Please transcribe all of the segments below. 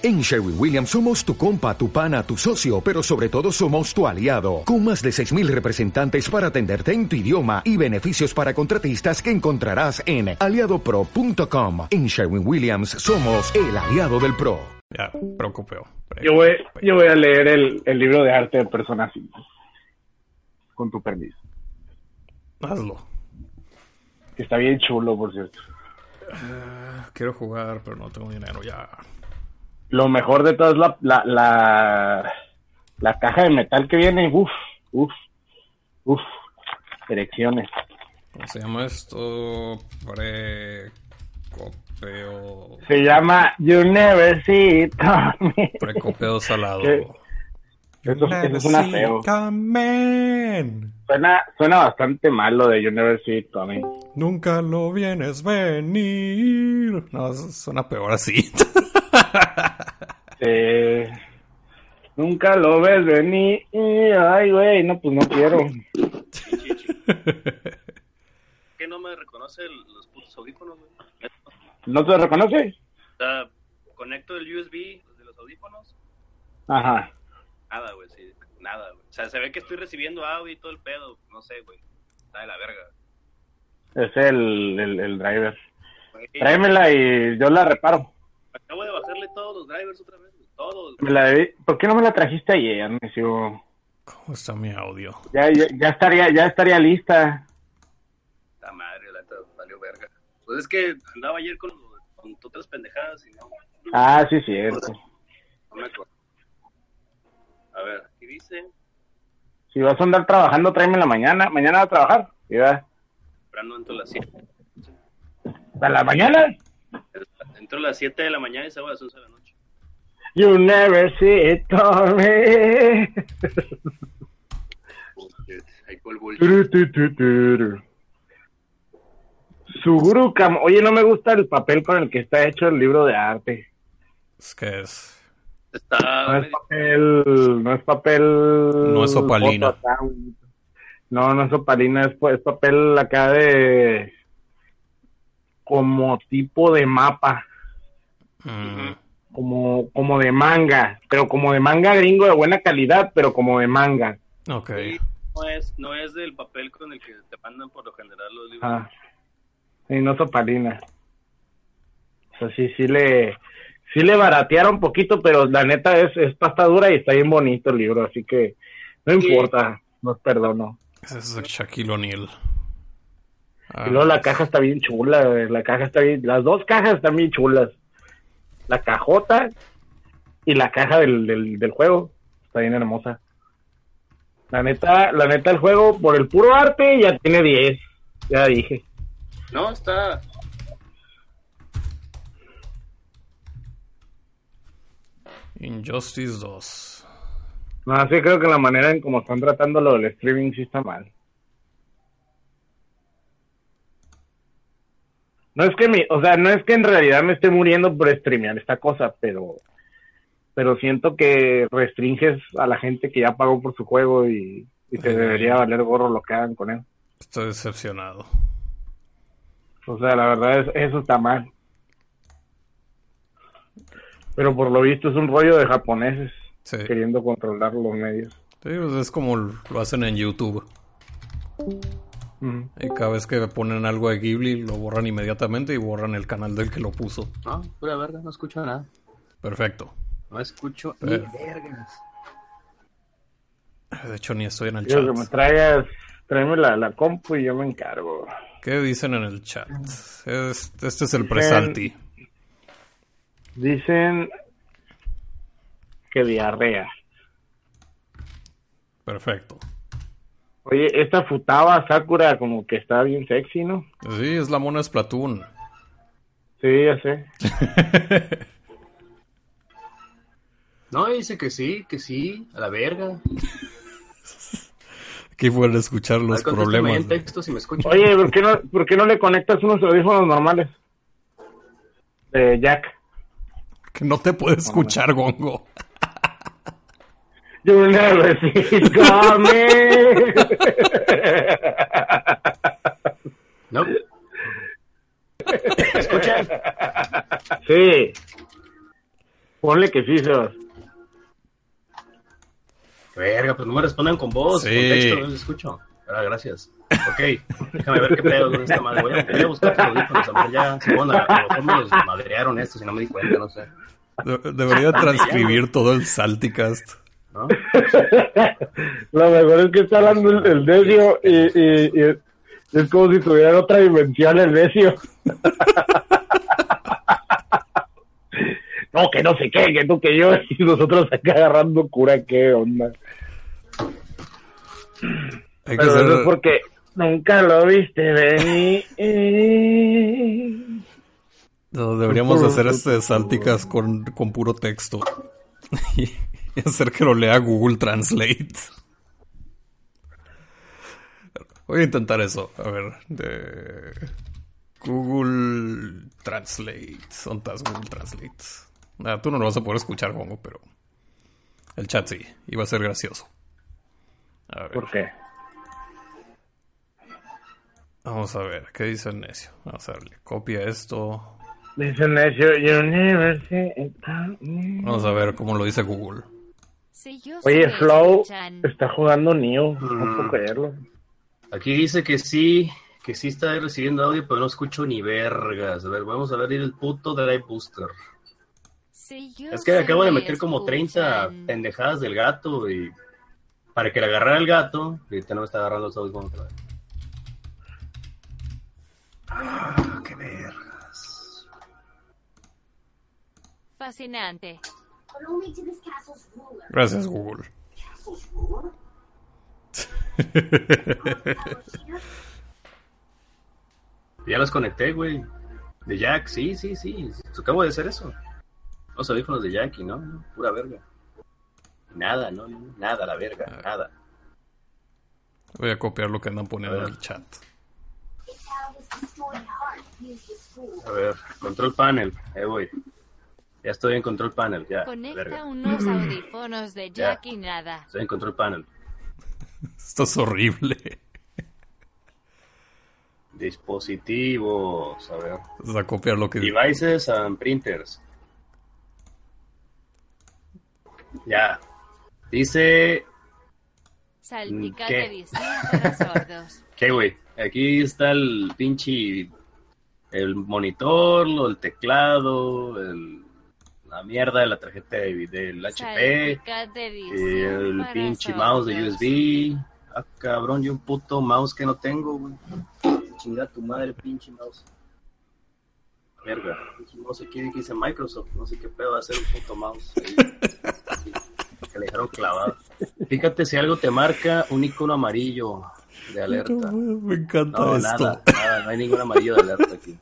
En Sherwin Williams somos tu compa, tu pana, tu socio, pero sobre todo somos tu aliado, con más de 6.000 representantes para atenderte en tu idioma y beneficios para contratistas que encontrarás en aliadopro.com. En Sherwin Williams somos el aliado del PRO. Ya, preocupeo. Yo voy, yo voy a leer el, el libro de arte de Persona 5. Con tu permiso. Hazlo. Que está bien chulo, por cierto. Quiero jugar, pero no tengo dinero ya. Lo mejor de todo es la, la, la, la caja de metal que viene. Uf, uf, uf. Erecciones. ¿Cómo se llama esto? Precopeo. Se llama You Never See It Coming. Precopeo salado. ¿Qué? Eso, eso suena feo. Coming. Suena, suena bastante mal lo de You Never See It Coming. Nunca lo vienes venir. No, eso suena peor así. Eh, nunca lo ves venir. Ay, güey, no, pues no quiero. ¿Qué no me reconoce los putos audífonos, güey? ¿No te reconoce? Sea, conecto el USB de los audífonos. Ajá. Nada, güey, sí. Nada, güey. O sea, se ve que estoy recibiendo audio y todo el pedo. No sé, güey. Está de la verga. Es el, el, el driver. Tráemela y yo la reparo. Acabo de bajarle todos los drivers otra vez. Todos. Me la debí- ¿Por qué no me la trajiste ayer, necio? ¿Cómo está mi audio? Ya, ya, ya estaría, ya estaría lista. La madre, la valió verga. Pues es que andaba ayer con, con otras pendejadas y no, Ah, sí, cierto. no me acuerdo. A ver, aquí dice, Si vas a andar trabajando, tráeme en la mañana. ¿Mañana va a trabajar? ¿Sí, va? temprano entro a las 7. ¿A la mañana? Entro a las 7 de la mañana y salgo a las 11 de la noche. You never see it coming. Suguru Kam- Oye, no me gusta el papel con el que está hecho el libro de arte. Es que es. Está No es papel, no es papel. No es opalina. No, no es opalina, es, es papel acá de. Como tipo de mapa, mm, como, como de manga, pero como de manga gringo de buena calidad, pero como de manga. ok. Sí, no es, no es del papel con el que te mandan por lo general los libros. Ah, sí, no es opalina. O sea, sí, sí le, sí le baratearon un poquito, pero la neta es, es pasta dura y está bien bonito el libro, así que no Sí. importa, los perdono. Ese es Shaquille O'Neal. Ah, Y luego la caja está bien chula, güey, la caja está bien, las dos cajas están bien chulas. La cajota y la caja del, del, del juego está bien hermosa. La neta, la neta el juego por el puro arte ya tiene 10, ya dije. No, está. Injustice 2. No, sí creo que la manera en cómo están tratando lo del streaming sí está mal. No es que mi, o sea, no es que en realidad me esté muriendo por streamear esta cosa, pero pero siento que restringes a la gente que ya pagó por su juego y, y Sí. debería valer gorro lo que hagan con él. Estoy decepcionado. O sea, la verdad es eso está mal. Pero por lo visto es un rollo de japoneses Sí. queriendo controlar los medios. Sí, pues es como lo hacen en YouTube. Y cada vez que ponen algo de Ghibli lo borran inmediatamente y borran el canal del que lo puso. No, pura verga, no escucho nada. Perfecto. No escucho Eh. ni vergas. De hecho, ni estoy en el Quiero que me chat. traigas, tráeme la, la compu y yo me encargo. ¿Qué dicen en el chat? Es- este es el Dicen- presalti. Dicen que diarrea. Perfecto. Oye, esta Futaba Sakura como que está bien sexy, ¿no? Sí, es la mona Splatoon. Sí, ya sé. No, dice que sí, que sí, a la verga. Aquí pueden escuchar los Ay, problemas. en texto si me escuchan. Oye, ¿por qué no, por qué no le conectas unos audífonos normales? De Jack. Que no te puede escuchar, Gongo. You never see it coming. No. ¿Me escuchan? Sí. Ponle que sí, Sebas. Verga, pues no me respondan con voz, Sí. con texto, no les escucho. Ah, gracias. Ok, déjame ver qué pedo con esta madre. Voy a, voy a buscar tus audífonos, a a lo mejor me los madrearon estos y no me di cuenta, no sé. De- debería transcribir todo el Salticast. ¿No? Lo mejor es que está hablando el, el necio y, y- y es como si tuviera en otra dimensión el necio. no, que no sé qué, que tú, que yo, y nosotros acá agarrando cura, qué onda. Hay que Pero hacer- eso es porque nunca lo viste venir. no, deberíamos hacer este Salticast con, con puro texto. y hacer que lo lea Google Translate. Voy a intentar eso. A ver, de Google Translate. ¿Dónde Google Translate? Nada, tú no lo vas a poder escuchar, Hongo, pero el chat sí. Y va a ser gracioso. A ver. ¿Por qué? Vamos a ver, ¿qué dice el necio? Vamos a darle copia esto. Dice el necio. Vamos a ver cómo lo dice Google. Oye, Flow está jugando Neo, no Mm. puedo creerlo. Aquí dice que sí, que sí está recibiendo audio, pero no escucho ni vergas. A ver, vamos a ver el puto Drive Booster. Es que acabo de meter como escuchan, 30 pendejadas del gato y para que le agarrara el gato, y ahorita no me está agarrando los audífonos otra vez. Ah, qué vergas. Fascinante. Gracias, Google. Ya los conecté, güey. De Jack, sí, sí, sí. Acabo de hacer eso. Los audífonos de Jack y no, no, pura verga. Nada, no, no, nada, la verga, nada. Voy a copiar lo que andan poniendo en el chat. A ver, control panel, eh, voy. Ya estoy en control panel, ya. Conecta verga. unos audífonos de Ya. Jack y nada. Estoy en control panel. Esto es horrible. Dispositivos, a ver. Vamos a copiar lo que Devices and printers. Ya. Dice para sordos. ¿Qué, güey? Aquí está el pinche. El monitor, el teclado, el- la mierda de la tarjeta de, del HP, el pinche mouse de. USB. Ah, cabrón, y un puto mouse que no tengo, güey. Chinga tu madre, pinche mouse. Verga, pinche mouse aquí que dice Microsoft, no sé qué pedo va a ser un puto mouse. ahí. que le dejaron clavado. Fíjate si algo te marca un icono amarillo de alerta. Me encanta No, esto. nada, nada, no hay ningún amarillo de alerta aquí.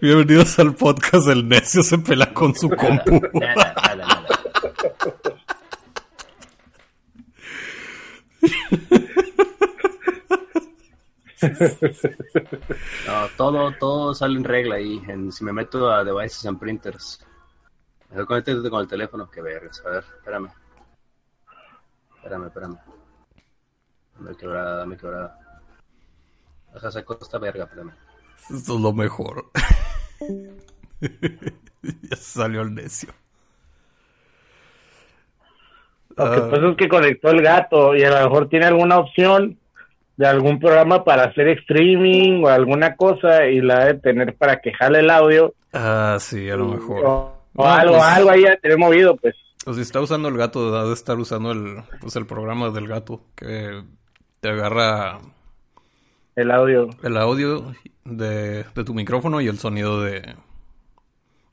Bienvenidos al podcast El Necio se pela con su compu. No, todo, todo sale en regla ahí. Si me meto a Devices and Printers. Mejor conéctate con el teléfono. Que vergas. A ver, espérame. Espérame, espérame. Dame quebrada, dame quebrada. Deja sacar esta verga, espérame. Esto es lo mejor. ya salió el necio. Lo que Ah, pasa es que conectó el gato y a lo mejor tiene alguna opción de algún programa para hacer streaming o alguna cosa y la de tener para que jale el audio ah, sí, a lo mejor. o, o No, algo, pues- algo ahí tener movido, pues. O si está usando el gato, ha de estar usando el, pues el programa del gato que te agarra El audio. el audio de, de tu micrófono y el sonido de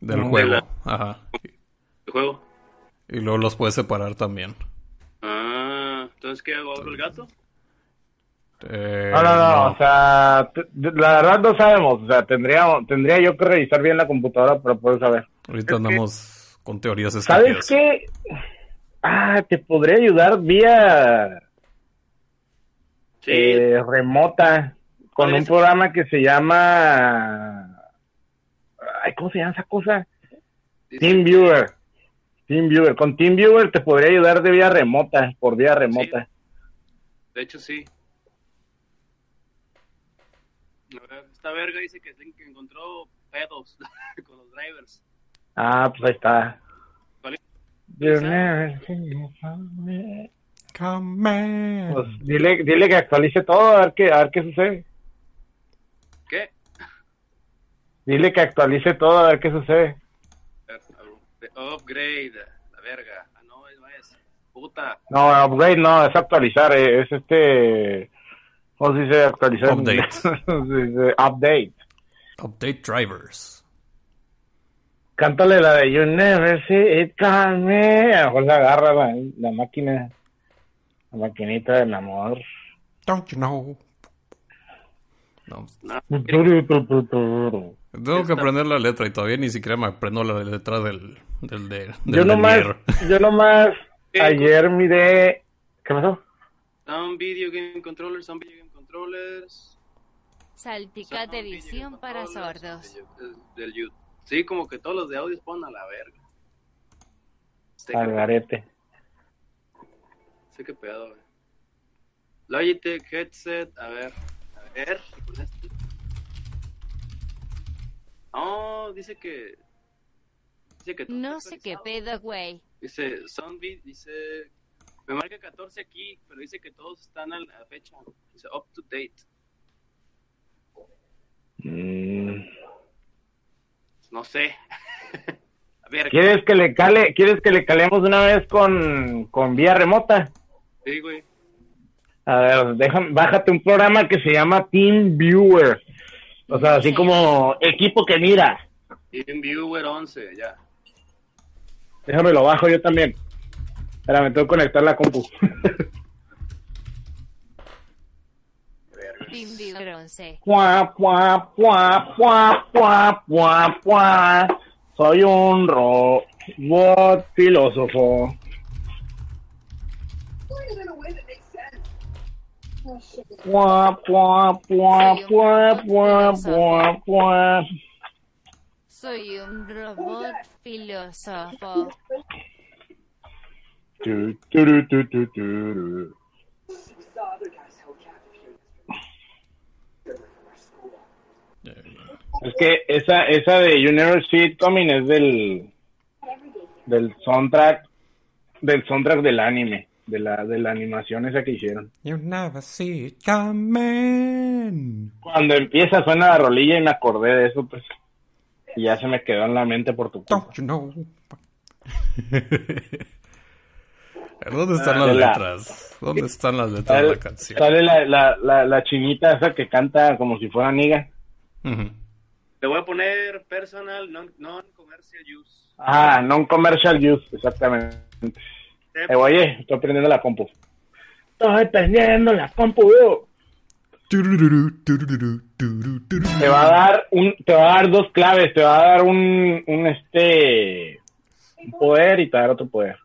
del juego. De la- Ajá. ¿Qué juego? Y luego los puedes separar también. Ah, entonces, ¿qué hago? ¿Abro el gato? Eh, No, no, no, no. o sea, la verdad no sabemos, o sea, tendría, tendría yo que revisar bien la computadora para poder saber. Ahorita andamos con teorías ¿Sabes estúpidas. qué? Ah, te podría ayudar vía Sí, eh, remota con un programa que se llama... Ay, ¿cómo se llama esa cosa? dice- TeamViewer. TeamViewer. Con TeamViewer te podría ayudar de vía remota, por vía remota. De hecho, sí. Esta verga dice que, encontró pedos con los drivers. Ah, pues ahí está. Pues dile, dile que actualice todo, a ver qué, a ver qué sucede. ¿Qué? Dile que actualice todo, a ver qué sucede. Upgrade, la verga. Ah, no, no es. Puta. No, upgrade no, es actualizar, eh, es este... ¿Cómo se dice actualizar? en Update. update. Update drivers. Cántale la de You Never See It Coming. A lo mejor la agarra la, la máquina, la maquinita del amor. Don't you know? No, No, tengo que aprender la letra y todavía ni siquiera me aprendo la letra del, del, de, del Yo nomás, yo nomás ayer miré... ¿Qué pasó? Some video game controllers, some video game controllers. Video edición para sordos. del- Del YouTube. Sí, como que todos los de audio ponen a la verga. Sé que, Algarete. sé que pedo, güey. Logitech, headset, a ver. A ver, con. Oh, dice que. Dice que. No sé qué pedo, güey. Dice, Zombie, dice. Me marca 14 aquí, pero dice que todos están a la fecha. Dice, up to date. Mm. No sé. a ver, ¿Quieres que le cale, quieres que le calemos una vez con, con vía remota? sí, güey. A ver, déjame, bájate un programa que se llama Team Viewer. O sea, así como equipo que mira. TeamViewer 11, ya. Déjame lo bajo yo también. Espera, me tengo que conectar la compu. Verga. Team Viewer 11. Puá, puá, puá, puá, puá, puá, puá. Soy un robot filósofo. Soy un robot filósofo. Es que esa, esa de You Never See It Coming es del, del soundtrack, del soundtrack del anime, de la, de la animación esa que hicieron. You never see it coming. Cuando empieza suena la rolilla y me acordé de eso, pues. Y ya se me quedó en la mente por tu culpa. Don't you know? ¿Dónde están Ah, las la- letras? ¿Dónde están las letras de Sale, la canción? sale la, la, la, la chinita esa que canta como si fuera niga. Ujú. Le voy a poner personal, non- non-commercial use. Ah, non-commercial use, exactamente. Eh, oye, estoy prendiendo la compu. Estoy prendiendo la compu. Tururu. Te va a dar un, te va a dar dos claves, te va a dar un, un este un poder y te va a dar otro poder.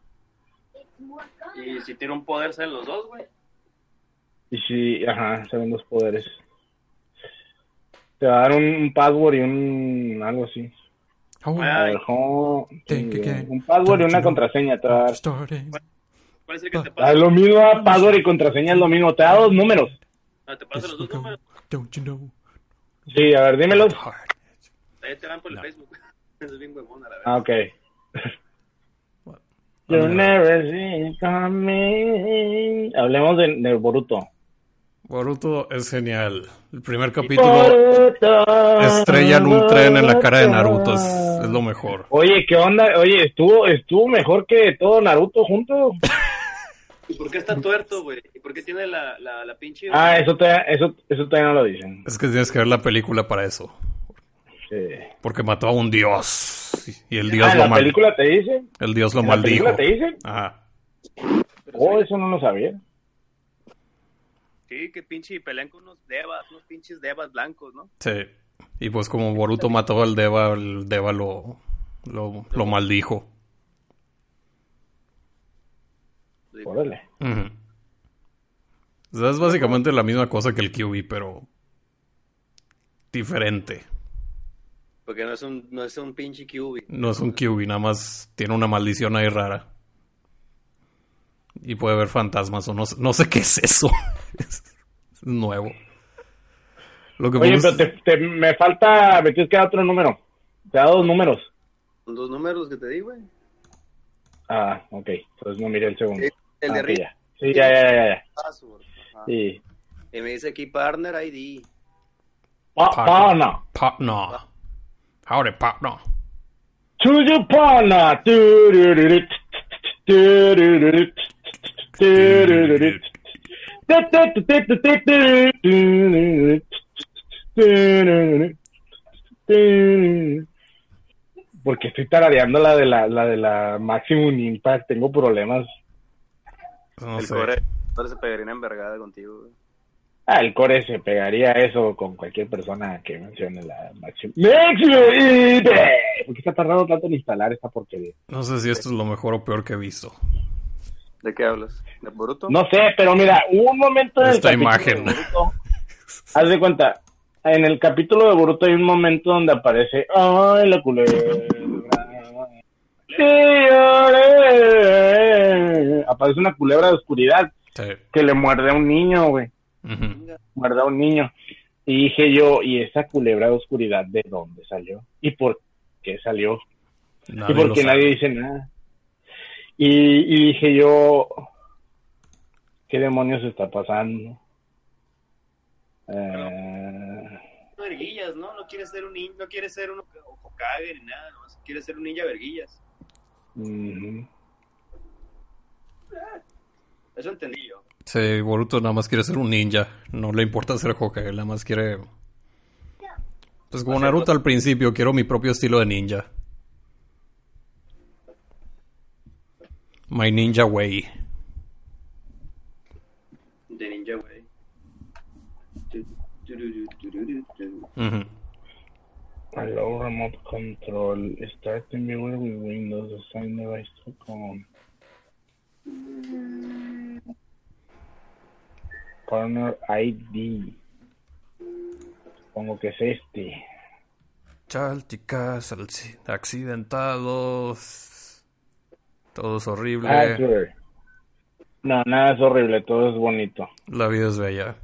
Y si tiene un poder, salen los dos, güey. Y si, ajá, son dos poderes. Te va a dar un, un password y un algo así. Oh, un password y una you contraseña te va a dar. starting. ¿Cuál es el que te Ah, pasa? Es lo mismo, password y contraseña es lo mismo. Te da dos números. Ah, te pasa los dos números. Don't you know? Sí, a ver, dímelos. Hard. Ahí te van por el No. Facebook. es bien huevón, a la Ah, ok. What? You never see it coming. Hablemos de, de Boruto. Boruto es genial. El primer capítulo estrellan un tren en la cara de Naruto. Es, es lo mejor. Oye, ¿qué onda? Oye, estuvo, estuvo mejor que todo Naruto junto. ¿Y por qué está tuerto, güey? ¿Y por qué tiene la, la, la pinche... Ah, eso todavía, eso, eso todavía no lo dicen. Es que tienes que ver la película para eso. Sí. Porque mató a un dios. Y el dios Ah, lo ¿la mal- película te dice? El dios lo ¿En la maldijo. película te dice? Ajá. Oh, eso no lo sabía. Sí, que pinche pelean con unos devas, unos pinches devas blancos, ¿no? Sí. Y pues como Boruto mató al Deva, el Deva lo, lo, lo maldijo. Órale. Ujú. O sea, es básicamente la misma cosa que el QB, pero diferente. Porque no es un, no es un pinche QB. No es un QB, nada más tiene una maldición ahí rara. Y puede ver fantasmas o no, sé- no sé qué es eso. es nuevo. Lo que Oye, pero te, te- me falta, me tienes que dar otro número. Te da dos números. Son dos números que te di, güey. Ah, ok. Entonces no miré el segundo. El Ah, de Rick ya. Sí, ya, ya, ya, ya. Sí. Y me dice aquí Partner ID. Pa, pa, no. Partner. Howdy, partner. To your partner. Porque estoy tarareando la de la, la de la Maximum Impact, tengo problemas. No el sé. core, core se pegaría una envergada contigo, güey. Ah, el core se pegaría eso con cualquier persona que mencione la Maximum. Maximum Impact. ¿Por qué está tardando tanto en instalar esta porquería? No sé si esto es lo mejor o peor que he visto. ¿De qué hablas? ¿De Boruto? No sé, pero mira, hubo un momento en el Esta capítulo imagen. de Boruto. Haz de cuenta, en el capítulo de Boruto hay un momento donde aparece, ay, la culebra. Sí, ole". Aparece una culebra de oscuridad Sí. que le muerde a un niño, güey. Muerde a un niño. Y dije yo, ¿y esa culebra de oscuridad de dónde salió? ¿Y por qué salió? Nadie y porque nadie dice nada. Y, y dije yo, ¿qué demonios está pasando? Eh, verguillas, ¿no? No quiere ser un ninja, no quiere ser un Hokage ni nada, nomás quiere ser un ninja verguillas. Eso entendí yo. Sí, Boruto nada más quiere ser un ninja. No le importa ser Hokage, nada más quiere... Pues como Naruto al principio, quiero mi propio estilo de ninja. My Ninja Way. De ninja, tu, tu. Ujú. Allow remote control. Starting viewer with Windows. Assign device to com. Partner ID. Supongo que es este. Chálticas, alci- accidentados. Todo es horrible. Password. No, nada es horrible, todo es bonito. La vida es bella.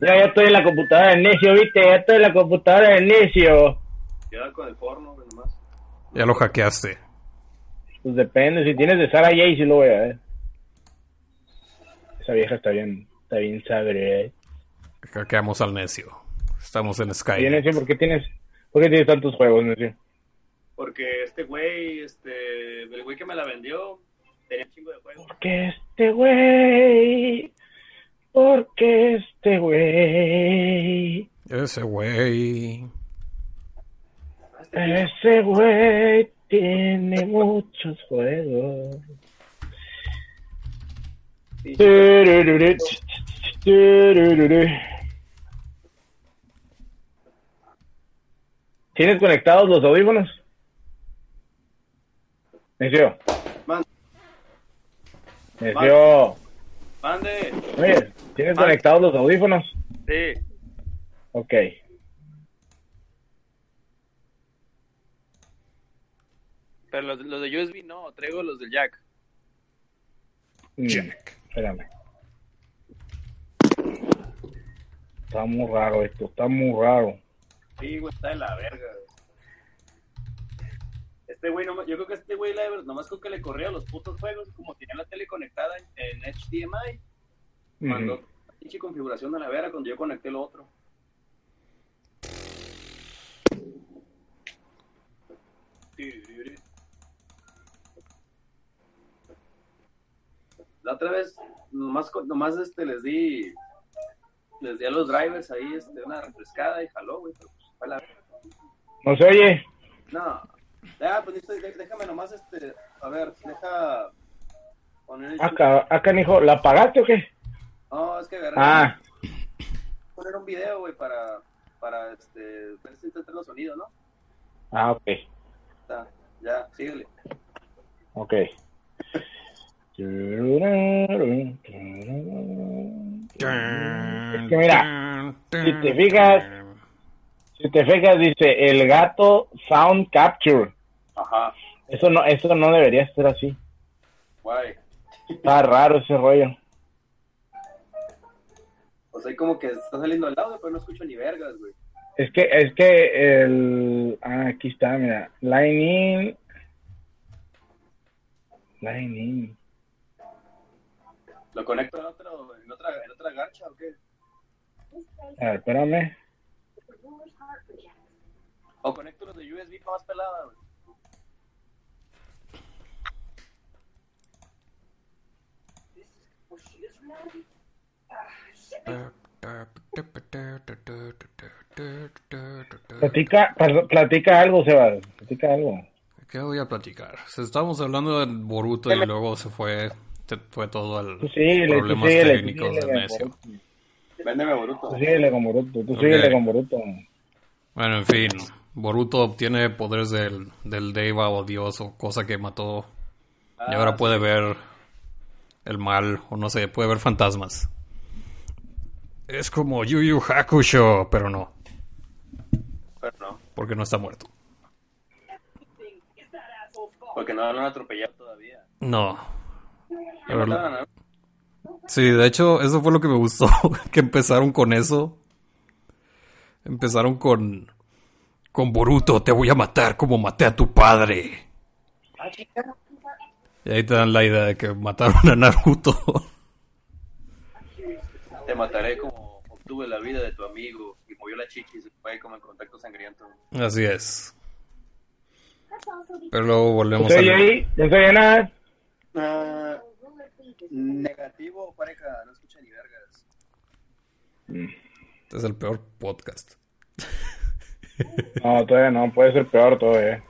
Ya, ya estoy en la computadora del necio, viste, ya estoy en la computadora del necio. Queda con el porno, nomás. Ya lo hackeaste. Pues depende, si tienes de Sara J, sí lo voy a ver. Esa vieja está bien, está bien sabre. Hackeamos al necio. Estamos en Skype. necio, ¿por qué tienes, por qué tienes tantos juegos, necio? Porque este güey, este, el güey que me la vendió, tenía un chingo de juegos. Porque este güey, porque este güey, Ese güey. ese güey tiene muchos juegos. ¿Tienes conectados los audífonos? Necio. Man- Necio. Mande. Oye, ¿tienes conectados los audífonos? Sí. Ok. Pero los, los de USB no, traigo los del Jack. Mm, Espérame. Está muy raro esto, está muy raro. Sí, güey, está de la verga. güey. Este güey, no, yo creo que este güey, nomás con que le corría los putos juegos, como tenía la tele conectada en, en HDMI, Ujú. la pinche configuración a la verga cuando yo conecté lo otro. La otra vez, nomás, nomás este, les di les di a los drivers ahí este, una refrescada y jaló, güey. pero, pues, fue la. No se oye. No. Ya, pues déjame nomás este. A ver, deja poner el. Acá, acá, hijo, ¿la apagaste o qué? No, es que agarré. Ah, Poner un video, güey, para. Para este. Ver si está los sonidos, ¿no? ah, ok, Está. Ya, síguele. ok. Es que mira, si te fijas, si te fijas, dice el gato sound capture. Ajá. Eso no, eso no debería ser así. Guay. Está raro ese rollo. O sea, como que está saliendo al audio, pero no escucho ni vergas, güey. Es que, es que el. Ah, aquí está, mira. Line in. Line in. ¿Lo conecto en, otro, en, otra, en otra garcha o qué? A ver, espérame. ¿O conecto los de USB para más pelada, güey? Platica, pla- platica algo, Sebas. Platica algo. ¿Qué voy a platicar? Estábamos hablando de Boruto y luego se fue, se fue todo al síguele, problemas síguele, tú técnicos síguele, del necio. Véndeme Boruto. Tú síguele con Boruto. Tú Ok. síguele con Boruto. Bueno, en fin, Boruto obtiene poderes del, del Deva o Dios o cosa que mató y ahora puede ver el mal o no sé, puede ver fantasmas. Es como Yu Yu Hakusho, pero no, Pero no, porque no está muerto. porque no lo han atropellado todavía. No. Pero Sí, de hecho, eso fue lo que me gustó, que empezaron con eso. Empezaron con... Con Boruto, te voy a matar como maté a tu padre. Y ahí te dan la idea de que mataron a Naruto. Te mataré como obtuve la vida de tu amigo y movió la chichi y se fue como en contacto sangriento. Así es. Pero luego volvemos ¿Estoy al... ahí? ¿No estoy en nada? Ah, negativo, pareja, no escucha ni vergas. Este es el peor podcast. No, todavía no. Puede ser peor todavía.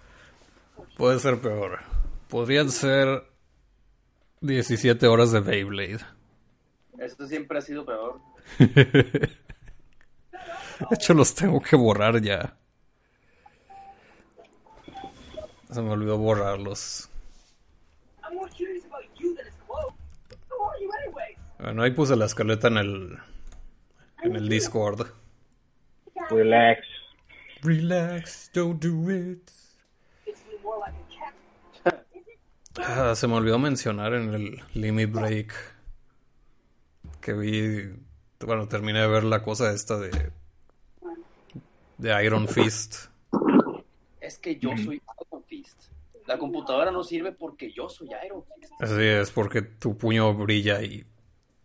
Puede ser peor. Podrían ser 17 horas de Beyblade. Esto siempre ha sido peor. De hecho, los tengo que borrar ya. Se me olvidó borrarlos. Bueno, ahí puse la escaleta en el en el Discord. Relax. Relax, don't do it. Ah, se me olvidó mencionar en el Limit Break que vi, bueno, terminé de ver la cosa esta de de Iron Fist. Es que yo soy Iron Fist. La computadora no sirve porque yo soy Iron Fist. Así es, porque tu puño brilla y,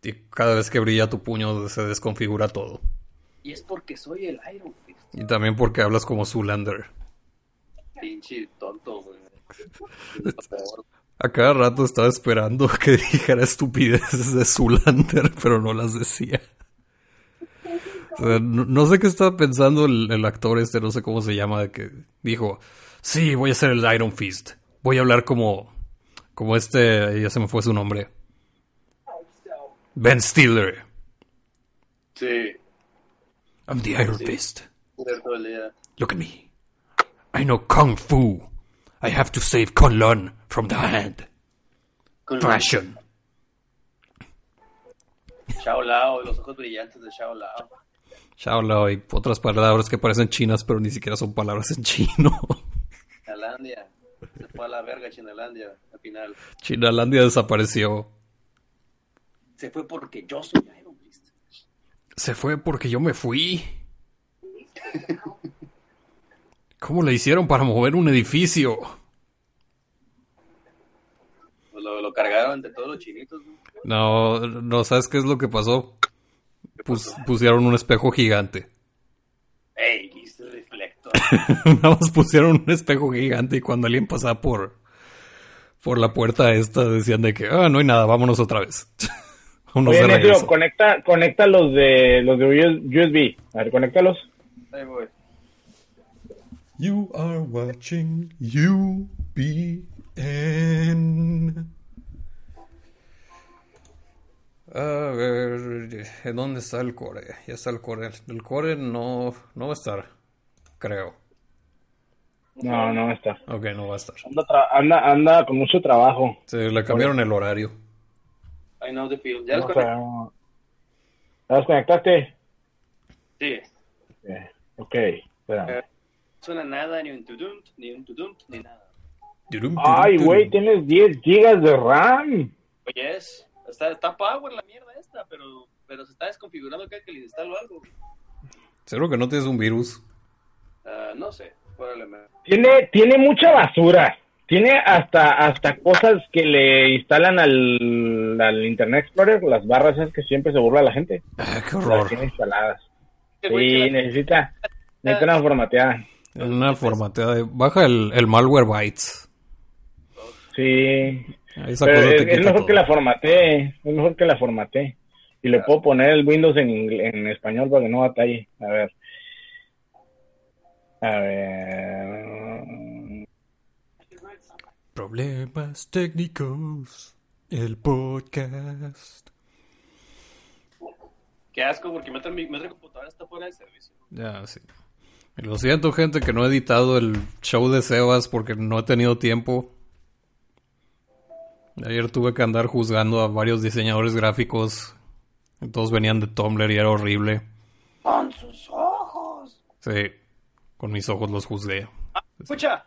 y cada vez que brilla tu puño se desconfigura todo. Y es porque soy el Iron Fist. Y también porque hablas como Zulander. Pinche tonto, güey. A cada rato estaba esperando que dijera estupideces de Zulander, pero no las decía. O sea, no, no sé qué estaba pensando el, el actor este, no sé cómo se llama, que dijo, sí, voy a ser el Iron Fist. Voy a hablar como, como este, ya se me fue su nombre. Ben Stiller. Sí, I'm the Iron Fist. Look at me. I know Kung Fu. I have to save Kunlun from the hand. Fashion. Shao Lao, los ojos brillantes de Shao Lao. Shaolao y otras palabras que parecen chinas, pero ni siquiera son palabras en chino. Chinalandia. Se fue a la verga Chinalandia al final. Chinalandia desapareció. Se fue porque yo soy Iron Fist. Se fue porque yo me fui. ¿Cómo le hicieron para mover un edificio? Pues lo, lo cargaron entre todos los chinitos. ¿no? No, no, ¿sabes qué es lo que pasó? Pus- pusieron un espejo gigante. ¡Ey! ¿Viste el reflector? Nada más pusieron un espejo gigante y cuando alguien pasaba por, por la puerta esta decían de que, ah, no hay nada, vámonos otra vez. vámonos Oye, de conecta, conecta los de los de USB. A ver, conéctalos. Ahí voy. You are watching UBN. A ver, ¿en dónde está el core? Ya está el core. El core no, no va a estar, creo. No, no está. Ok, no va a estar. Anda, anda, anda con mucho trabajo. Se le cambiaron el horario. I know the feel. ¿Ya los O conecté? sea, ¿Ya los conectaste? Sí. Ok, espera. No suena nada, ni un tudunt, ni un tudunt, ni nada. Ay, güey, tienes 10 gigas de RAM. Oye, es. Está, está power la mierda esta, pero, pero se está desconfigurando cada que le instalo algo. Seguro que no tienes un virus. Ah, no sé, probablemente. Tiene, tiene mucha basura. Tiene hasta, hasta cosas que le instalan al, al Internet Explorer, las barras esas que siempre se burla la gente. Ah, qué Las horror. tiene instaladas. Sí, necesita, necesita una formateada. Una formateada de... Baja el, el malware bytes. Sí. Esa Pero cosa es, te es mejor todo. que la formatee. Es mejor que la formatee. Y le puedo poner el Windows en, en español para que no batalle. A ver. A ver. Problemas técnicos. El podcast. Qué asco, porque mi mi otra computadora está fuera de servicio. Ya, sí. Lo siento, gente, que no he editado el show de Sebas porque no he tenido tiempo. Ayer tuve que andar juzgando a varios diseñadores gráficos. Todos venían de Tumblr y era horrible. ¡Con sus ojos! Sí, con mis ojos los juzgué. ¡Escucha!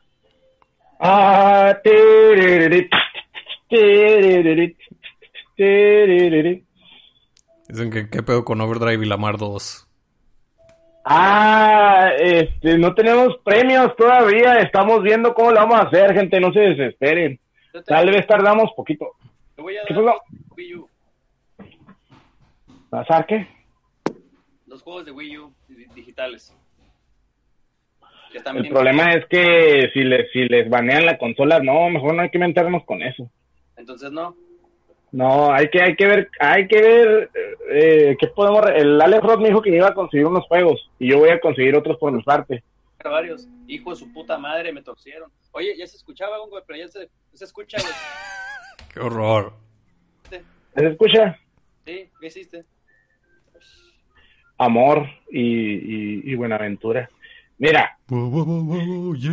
Ah, tererere, tererere. Dicen que qué pedo con Overdrive y Lamar 2. Ah, este, no tenemos premios todavía. Estamos viendo cómo lo vamos a hacer, gente. No se desesperen. Te- Tal vez tardamos poquito. te voy a ¿Qué dar? Wii U. ¿Pasar qué? Los juegos de Wii U di- digitales. Están El bien- problema es que si les, si les banean la consola, no, mejor no hay que meternos con eso. Entonces no. No, hay que, hay que ver, hay que ver eh, qué podemos. re- El Alex Roth me dijo que iba a conseguir unos juegos y yo voy a conseguir otros por mi parte. varios. Hijo de su puta madre, me torcieron. Oye, ya se escuchaba, güey, pero ya se, se escucha, güey. ¡Qué horror! ¿Se escucha? Sí, ¿qué hiciste? Amor y, y, y Buenaventura. Mira, Wow, wow, wow, wow, yeah.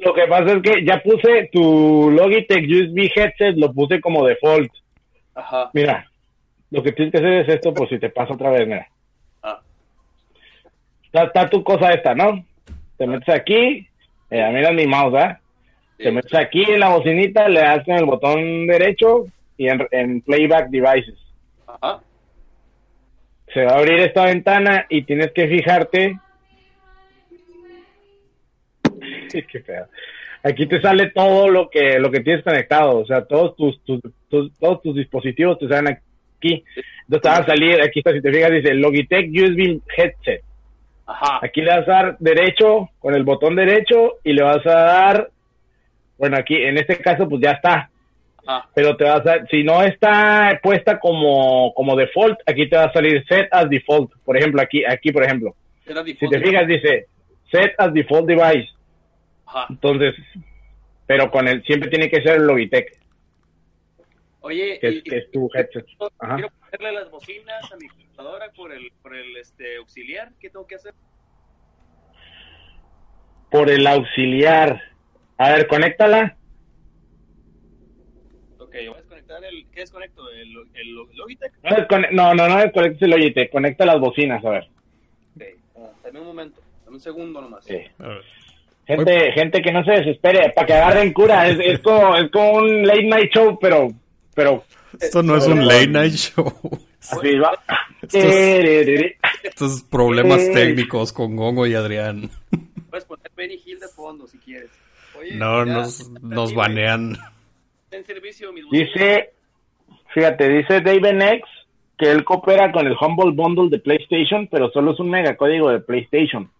Lo que pasa es que ya puse tu Logitech USB headset, lo puse como default. Ajá. Mira, lo que tienes que hacer es esto, por si te pasa otra vez, mira. Ah, Está, está tu cosa esta, ¿no? Te metes aquí, eh, mira mi mouse, ¿ah? sí. Te metes aquí en la bocinita, le das con el botón derecho y en, en Playback Devices. Ajá. Se va a abrir esta ventana y tienes que fijarte. Sí, qué feo. Aquí te sale todo lo que lo que tienes conectado, o sea, todos tus, tus, tus- todos tus dispositivos te salen aquí. Entonces te van a salir, aquí está, si te fijas, dice Logitech USB Headset. Ajá. Aquí le vas a dar derecho con el botón derecho y le vas a dar, bueno, aquí en este caso pues ya está, Ajá. pero te vas a, si no está puesta como, como default, aquí te va a salir set as default. Por ejemplo, aquí, aquí por ejemplo, si te fijas dice set as default device. Ajá. Entonces, pero con el, siempre tiene que ser el Logitech, Oye, que es, y- que es tu headset. Ajá. quiero ponerle las bocinas a mi computadora por el, por el este, auxiliar. ¿Qué tengo que hacer? Por el auxiliar. A ver, conéctala. Ok, voy a desconectar el... ¿Qué desconecto? ¿El, el Logitech? No, descone- no, no, no desconectes el Logitech, conecta las bocinas, a ver. Ok. Ah, dame un momento. Dame un segundo nomás. Sí. A ver. Gente, gente que no se desespere, para que agarren cura. Es, es, como, es como un late night show, pero. pero Esto no es un late night show. así va. Esto es- Tererere. Estos problemas Eh. técnicos con Gongo y Adrián. Puedes poner Benny Hill de fondo si quieres. Oye, No, ya, nos, nos banean. en servicio. Dice, fíjate, dice David X que él coopera con el Humble Bundle de PlayStation, pero solo es un megacódigo de PlayStation.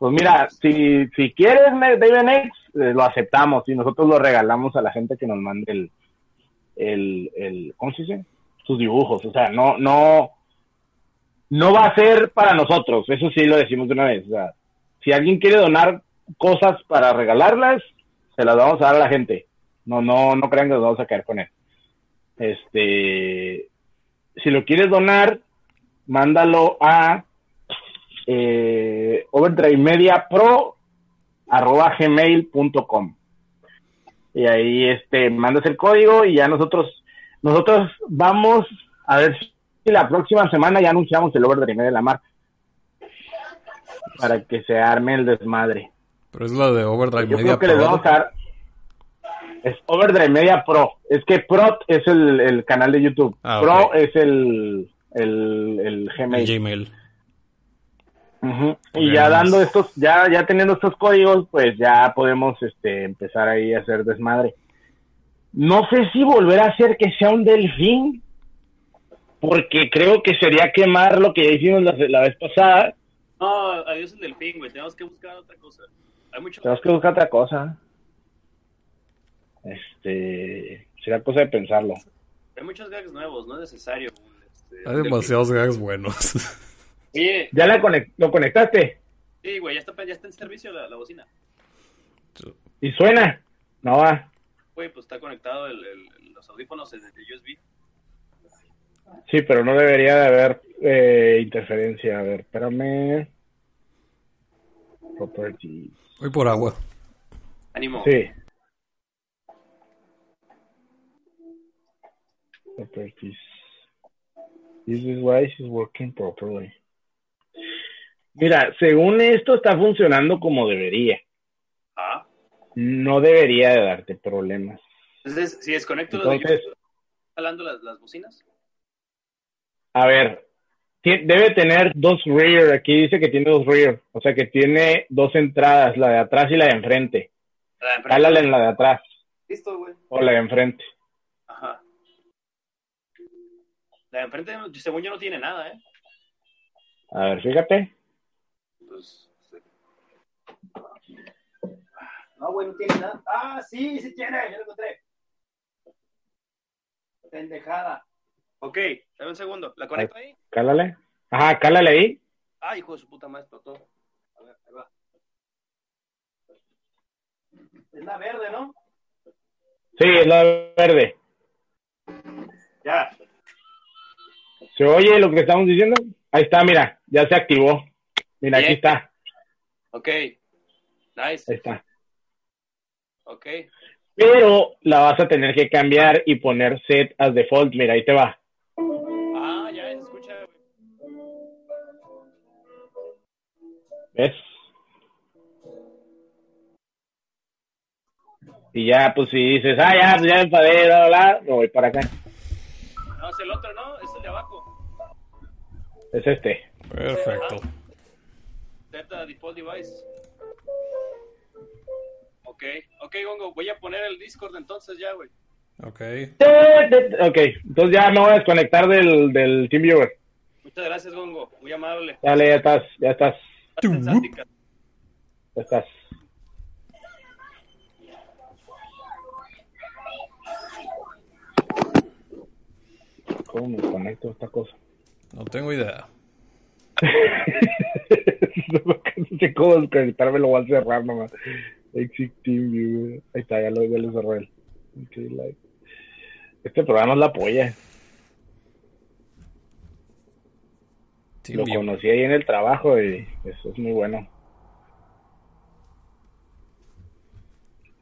Pues mira, si, si quieres me- David X, eh, lo aceptamos y nosotros lo regalamos a la gente que nos mande el, el, el, ¿cómo se dice? Sus dibujos. O sea, no, no, no va a ser para nosotros. Eso sí lo decimos de una vez. O sea, si alguien quiere donar cosas para regalarlas, se las vamos a dar a la gente. No, no, no crean que nos vamos a caer con él. Este, si lo quieres donar, mándalo a eh, Media Pro arroba gmail.com y ahí este mandas el código y ya nosotros nosotros vamos a ver si la próxima semana ya anunciamos el Overdrive de la marca para que se arme el desmadre. Pero es la de Overdrive Yo Media creo que les Pro. vamos a dar. Es Overdrive Media Pro. Es que Pro es el, el canal de YouTube. Ah, Pro es el, el, el el Gmail. Y Bien. ya dando estos, ya, ya teniendo estos códigos, pues ya podemos este, empezar ahí a hacer desmadre. No sé si volver a hacer que sea un delfín, porque creo que sería quemar lo que ya hicimos la, la vez pasada. No, adiós el delfín, güey. Tenemos que buscar otra cosa. Hay mucho. Tenemos que buscar otra cosa. Este, será cosa de pensarlo. Hay muchos gags nuevos, no es necesario. Este, Hay demasiados gags buenos. Oye, ¿Ya la conec- lo conectaste? sí, güey, ya está, ya está en servicio la, la bocina. ¿Y suena? No va. Güey, pues está conectado el, el- los audífonos desde USB. Sí, pero no debería de haber eh, interferencia. A ver, espérame. Properties. Voy por agua. Ánimo. Sí. Properties. This device is working properly. Mira, según esto está funcionando como debería. Ah. No debería de darte problemas. Entonces, si desconecto los de Entonces, YouTube, jalando las, las bocinas. a ver, debe tener dos rear. Aquí dice que tiene dos rear. O sea que tiene dos entradas, la de atrás y la de enfrente. La de enfrente. En la de atrás Listo, güey. o la de enfrente. Ajá. La de enfrente, según yo, no tiene nada, ¿eh? A ver, fíjate. Pues. No, güey, no tiene nada. Ah, sí, sí tiene, ya lo encontré. Pendejada. Ok, dame un segundo. ¿La conecto ahí? Cálale. Ajá, cálale ahí. Ah, hijo de su puta madre, explotó. A ver, ahí va. Es la verde, ¿no? Sí, es la verde. Ya. ¿Se oye lo que estamos diciendo? Ahí está, mira, ya se activó. Mira, aquí está, Ok. Nice. ahí está. Ok. Pero la vas a tener que cambiar y poner set as default. Mira, ahí te va. Ah, ya se escucha, güey. ¿Ves? Y ya, pues si dices, ah, ya, pues ya me enfadé, bla, bla, bla, me voy para acá. No, es el otro, ¿no? Es el de abajo. Es este. Perfecto. Set a default device. Ok, ok, Gongo, voy a poner el Discord entonces ya, güey. Ok. Ok, entonces ya me voy a desconectar del, del TeamViewer. Muchas gracias, Gongo. Muy amable. Dale, ya estás, ya estás, ya estás. ¿Cómo me conecto a esta cosa? No tengo idea. No sé cómo desconectarme, lo voy a cerrar nomás. Exit TeamViewer. Ahí está, ya lo, ya lo cerré. Ok, like. Este programa es la polla. Lo TeamViewer. conocí ahí en el trabajo y eso es muy bueno.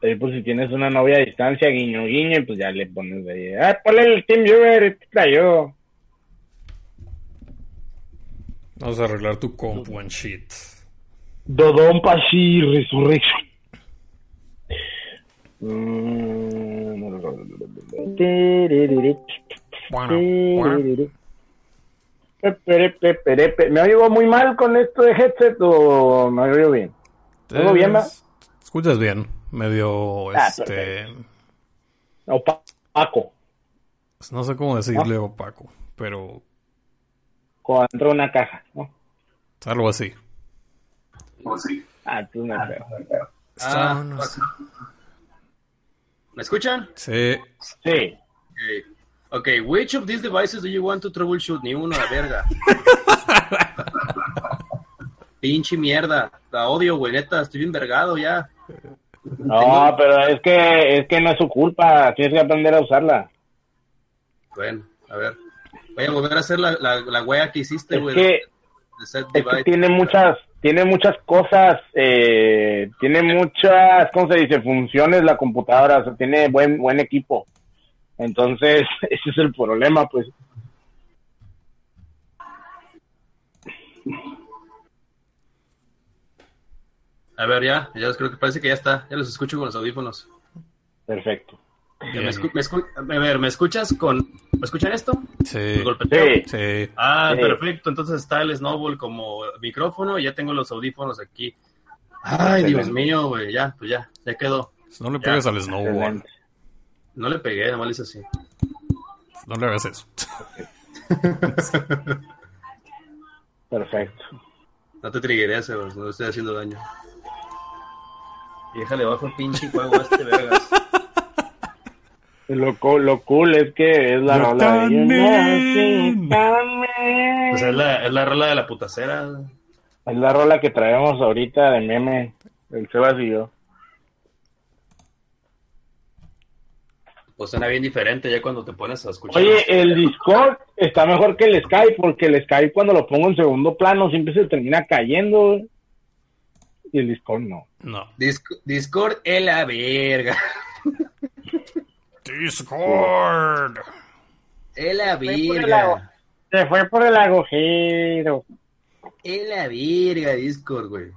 Ahí, pues si tienes una novia a distancia, guiño, guiño, pues ya le pones ahí. Ah, ponle el TeamViewer, este cayó. Vamos a arreglar tu compu one sheet. Dodon Pashi Resurrection. ¿Me oigo muy mal con esto de headset o me oigo bien? ¿Me oigo bien? Es- Escuchas bien. Medio, Ah, este... Opaco, No sé cómo decirle opaco, pero con dentro de una caja, ¿no? algo así. Ah, tú no creo. Ah, no sé. ¿Me escuchan? Sí. Sí. Ok, which of these devices do you want to troubleshoot? Ni uno, la verga. Pinche mierda. La odio, güey, neta, estoy bien vergado ya. No, pero es que, es que no es su culpa. Tienes que aprender a usarla. Bueno, a ver. Voy a volver a hacer la, la, la wea que hiciste, Es güey. que, de- de set es que tiene muchas, tiene muchas cosas, eh, tiene muchas, ¿cómo se dice? Funciones la computadora, o sea, tiene buen, buen equipo. Entonces, ese es el problema, pues. A ver, ya, ya creo que parece que ya está. Ya los escucho con los audífonos. Perfecto. ¿Me, escu- me escu- a ver, ¿me escuchas con... ¿Me escuchan esto? Sí. Sí. Sí. Ah, Sí. perfecto. Entonces está el Snowball como micrófono y ya tengo los audífonos aquí. Ay, Dios mío, güey. Ya, pues ya, ya quedó. No le pegues al snowball. Excelente. No le pegué, nomás le hice así. No le hagas eso. Perfecto. No te triguerías, güey. No le estoy haciendo daño. Y déjale bajo el pinche juego a este vergas. Lo, co- lo cool es que es la Yo rola de You también. Pues es la, es la rola de la putacera. Es la rola que traemos ahorita de meme, el Sebas y yo. Pues suena bien diferente ya cuando te pones a escuchar. Oye, el Discord está mejor que el Skype, porque el Skype cuando lo pongo en segundo plano siempre se termina cayendo. Y el Discord no. No. Disc- Discord es la verga. Discord. Es la por agua. Se fue por el agujero. Es la verga Discord, güey.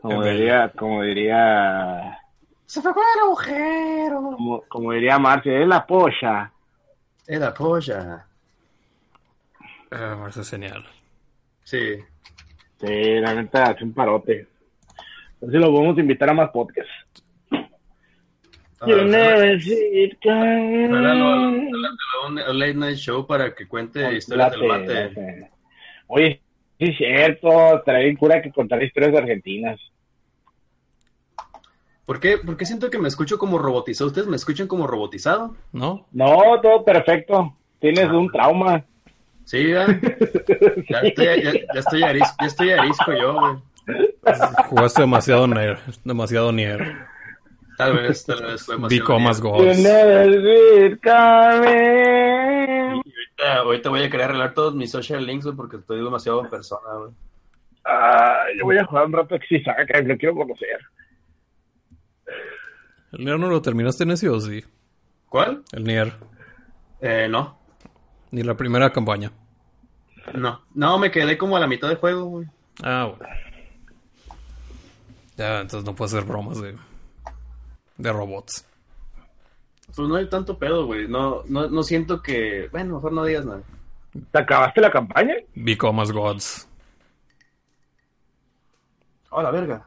Como diría, como diría, Se fue con el agujero. como, como diría Marcia, es la polla. Es la polla. Ah, eso es genial. Sí. Sí, la neta hace un parote. A ver si lo podemos invitar a más podcasts. A You ver, never see it coming. Jálalo a- jálalo a un a un late night show para que cuente historias del Late, mate. late. Oye, sí es cierto, trae cura que contar historias de argentinas. ¿Por qué? ¿Por qué siento que me escucho como robotizado? ¿Ustedes me escuchan como robotizado? ¿No? No, todo perfecto. Tienes un trauma. Sí, ya. Ya estoy, ya, ya estoy arisco, ya estoy arisco yo, güey. Jugaste demasiado Nier. Demasiado Nier. Tal vez, tal vez fue coming. Y ahorita, ahorita voy a querer arreglar todos mis social links, güey, porque estoy demasiado en persona, güey. Ah, yo voy a jugar un rato Xisaka, lo quiero conocer. ¿El Nier no lo terminaste en ese o sí? ¿Cuál? El Nier. Eh, no. Ni la primera campaña. No. No, me quedé como a la mitad del juego, güey. Ah, bueno. Ya, entonces no puedo hacer bromas de, de robots. Pues no hay tanto pedo, güey. No, no, no siento que... Bueno, mejor no digas nada. ¿Te acabaste la campaña? Become as gods. Oh, la verga.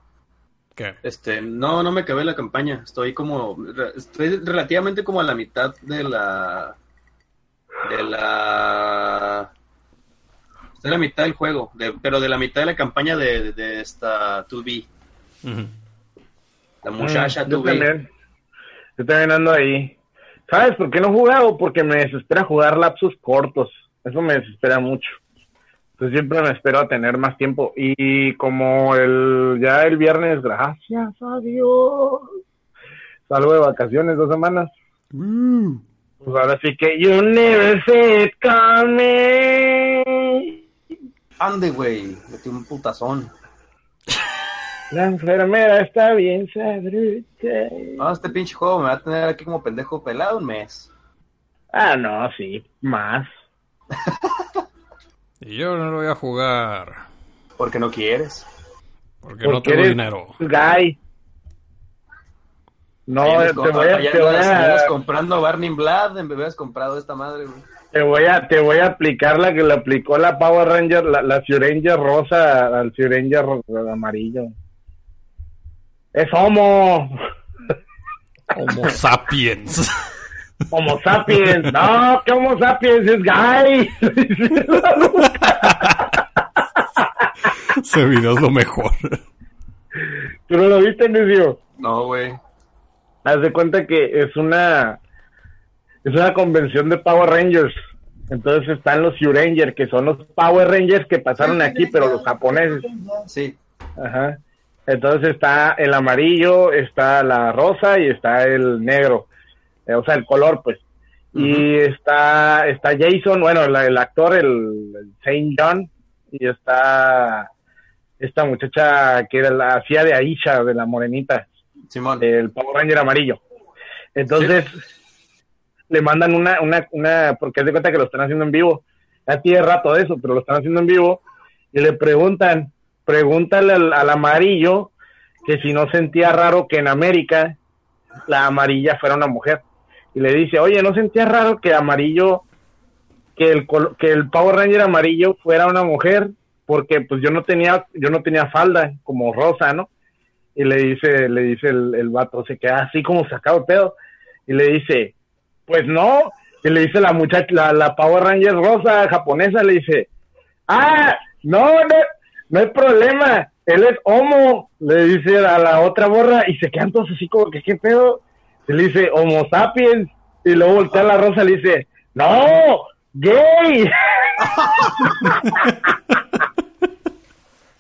¿Qué? Este, no, no me acabé la campaña. Estoy como, re- estoy relativamente como a la mitad de la, de la, estoy a la mitad del juego, de- pero de la mitad de la campaña de, de esta 2B, Ujú. La muchacha Mm, yo 2B. también. Yo también ando ahí. ¿Sabes por qué no he jugado? Porque me desespera jugar lapsos cortos. Eso me desespera mucho. Entonces siempre me espero a tener más tiempo. Y como el ya el viernes, gracias a Dios, salgo de vacaciones dos semanas. Pues ahora sí que you never it coming. Ande, güey, metí un putazón. La enfermera está bien sabrucha. No, este pinche juego me va a tener aquí como pendejo pelado un mes. Ah, no, sí, más. Y yo no lo voy a jugar. Porque no quieres. Porque, no tengo eres dinero. Guy. No, te voy, a, te, voy a, comprando Barney Blood, comprado esta madre, güey. te voy a te voy a aplicar la que le aplicó la Power Ranger, la, la Ranger rosa al Ranger amarillo. Es homo, Homo sapiens. homo sapiens. No, que homo sapiens es guy. Ese video es lo mejor. ¿Tú no lo viste, Necio? No, güey. Haz de cuenta que es una es una convención de Power Rangers. Entonces están los Sea Ranger, que son los Power Rangers que pasaron aquí, pero los japoneses. Sí. Ajá. Entonces está el amarillo, está la rosa y está el negro. Eh, o sea, el color, pues. Y está está Jason, bueno, la- el actor, el, el Saint John, y está esta muchacha que era la hacía de Aisha, de la morenita Simón. el Power Ranger amarillo. Entonces, le mandan una, una, una, porque haz de cuenta que lo están haciendo en vivo. Ya tiene rato de eso, pero lo están haciendo en vivo. Y le preguntan, pregúntale al, al amarillo que si no sentía raro que en América la amarilla fuera una mujer. y le dice, oye, ¿no sentías raro que amarillo, que el, que el Power Ranger amarillo fuera una mujer? Porque pues yo no tenía, yo no tenía falda como rosa, ¿no? Y le dice, le dice el, el vato, se queda así como sacado de pedo, y le dice, pues no, y le dice la muchacha, la, la Power Ranger rosa japonesa, le dice, ah, no, no, no hay problema, él es homo, le dice a la otra borra, y se quedan todos así como que, ¿qué pedo? Y le dice, homo sapiens, y luego voltea la rosa y le dice, no, gay.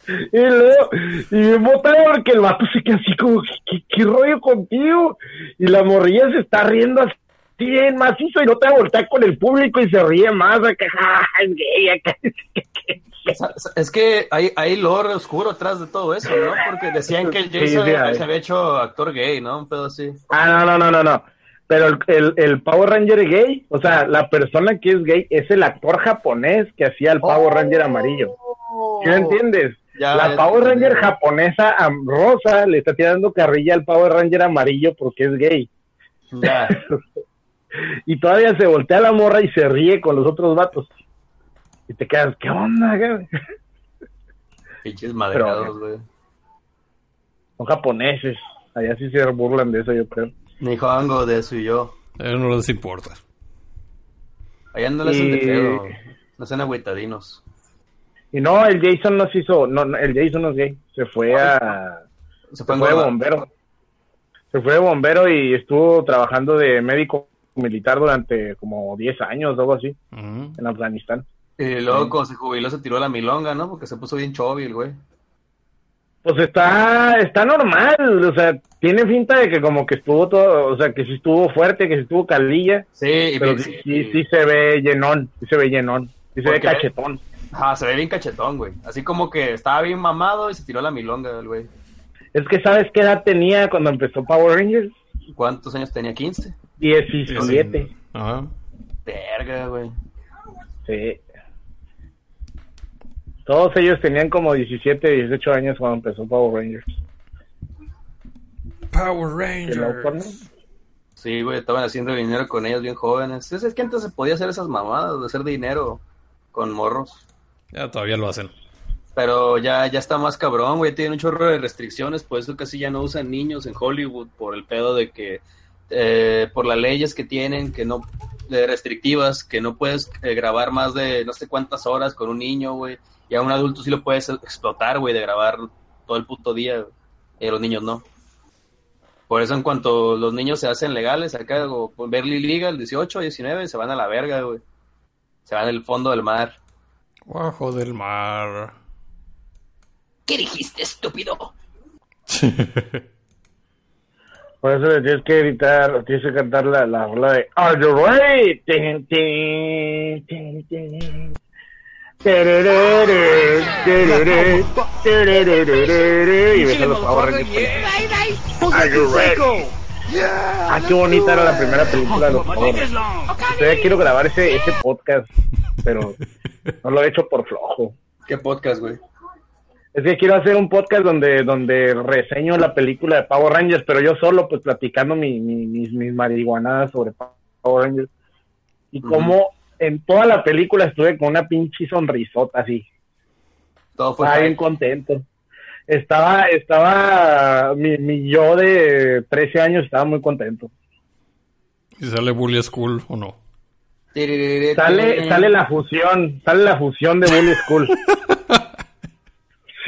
Y luego, y me botaba porque el vato se queda así como, ¿qué, qué rollo contigo? Y la morrilla se está riendo así bien macizo y no te va a voltear con el público y se ríe más, acá, "Ah, es gay, acá". O sea, Es que hay, hay lore oscuro atrás de todo eso, ¿no? Porque decían que el Jason sí, se había hecho actor gay, ¿no? Un pedo así. Ah, no, no, no, no, no. Pero el, el, el Power Ranger gay, o sea, la persona que es gay es el actor japonés que hacía el Power Ranger amarillo. ¿Sí me entiendes? Ya, la Power Ranger japonesa am- rosa le está tirando carrilla al Power Ranger amarillo porque es gay. Ya. Y todavía se voltea la morra y se ríe con los otros vatos. Y te quedas, ¿qué onda? güey? Pinches madreados, güey. Son japoneses. Allá sí se burlan de eso, yo creo. Ni Juango de eso y yo. A ellos no les importa. Allá no le hacen de Y- pedo. No sean agüitadinos. Y no, el Jason no se hizo, no, no, el Jason no es gay. Se fue a, Se se fue de engordar. bombero. Se fue de bombero y estuvo trabajando de médico militar durante como 10 años o algo así en Afganistán. Y luego cuando se jubiló se tiró la milonga, ¿no? Porque se puso bien chovi el güey. Pues está, está normal, o sea, tiene finta de que como que estuvo todo, o sea, que sí estuvo fuerte, que sí estuvo calilla, Sí, y pero sí, sí, sí, sí se ve llenón, sí se ve llenón, sí se ve cachetón. Ajá, se ve bien cachetón, güey. Así como que estaba bien mamado y se tiró la milonga el güey. Es que ¿sabes qué edad tenía cuando empezó Power Rangers? ¿Cuántos años tenía? ¿15? 17, Ajá. Verga, güey. sí. Todos ellos tenían como 17, 18 años cuando empezó Power Rangers. Power ¿no? Sí, güey, estaban haciendo dinero con ellos bien jóvenes. Es, es que antes se podía hacer esas mamadas de hacer dinero con morros. Ya todavía lo hacen. Pero ya, ya está más cabrón, güey. Tiene un chorro de restricciones, por eso casi ya no usan niños en Hollywood, por el pedo de que, eh, por las leyes que tienen, que no, de restrictivas, que no puedes eh, grabar más de no sé cuántas horas con un niño, güey. Y a un adulto sí lo puedes explotar, güey, de grabar todo el puto día, y a los niños no. Por eso en cuanto los niños se hacen legales acá, o Berly Liga, el 18, 19, se van a la verga, güey. Se van al fondo del mar. Bajo del mar. ¿Qué dijiste, estúpido? Por eso le tienes que gritar, tienes que cantar la, la rola de Are you ready? Tin, tin, tin, Y ves a los Power Rangers peleando. Are you ready? Ah, qué bonita era la primera película de los Power Rangers. Todavía quiero grabar ese, ese podcast, pero no lo he hecho por flojo. ¿Qué podcast, güey? Es que quiero hacer un podcast donde, donde reseño la película de Power Rangers, pero yo solo, pues platicando mi, mi- mis, mis marihuanadas sobre Power Rangers. Y como en toda la película estuve con una pinche sonrisota así. Todo fue Estaba bien contento. Estaba, estaba, mi, mi yo de 13 años estaba muy contento. ¿Y sale Bully School o no? Sale, sale la fusión, sale la fusión de Bully School.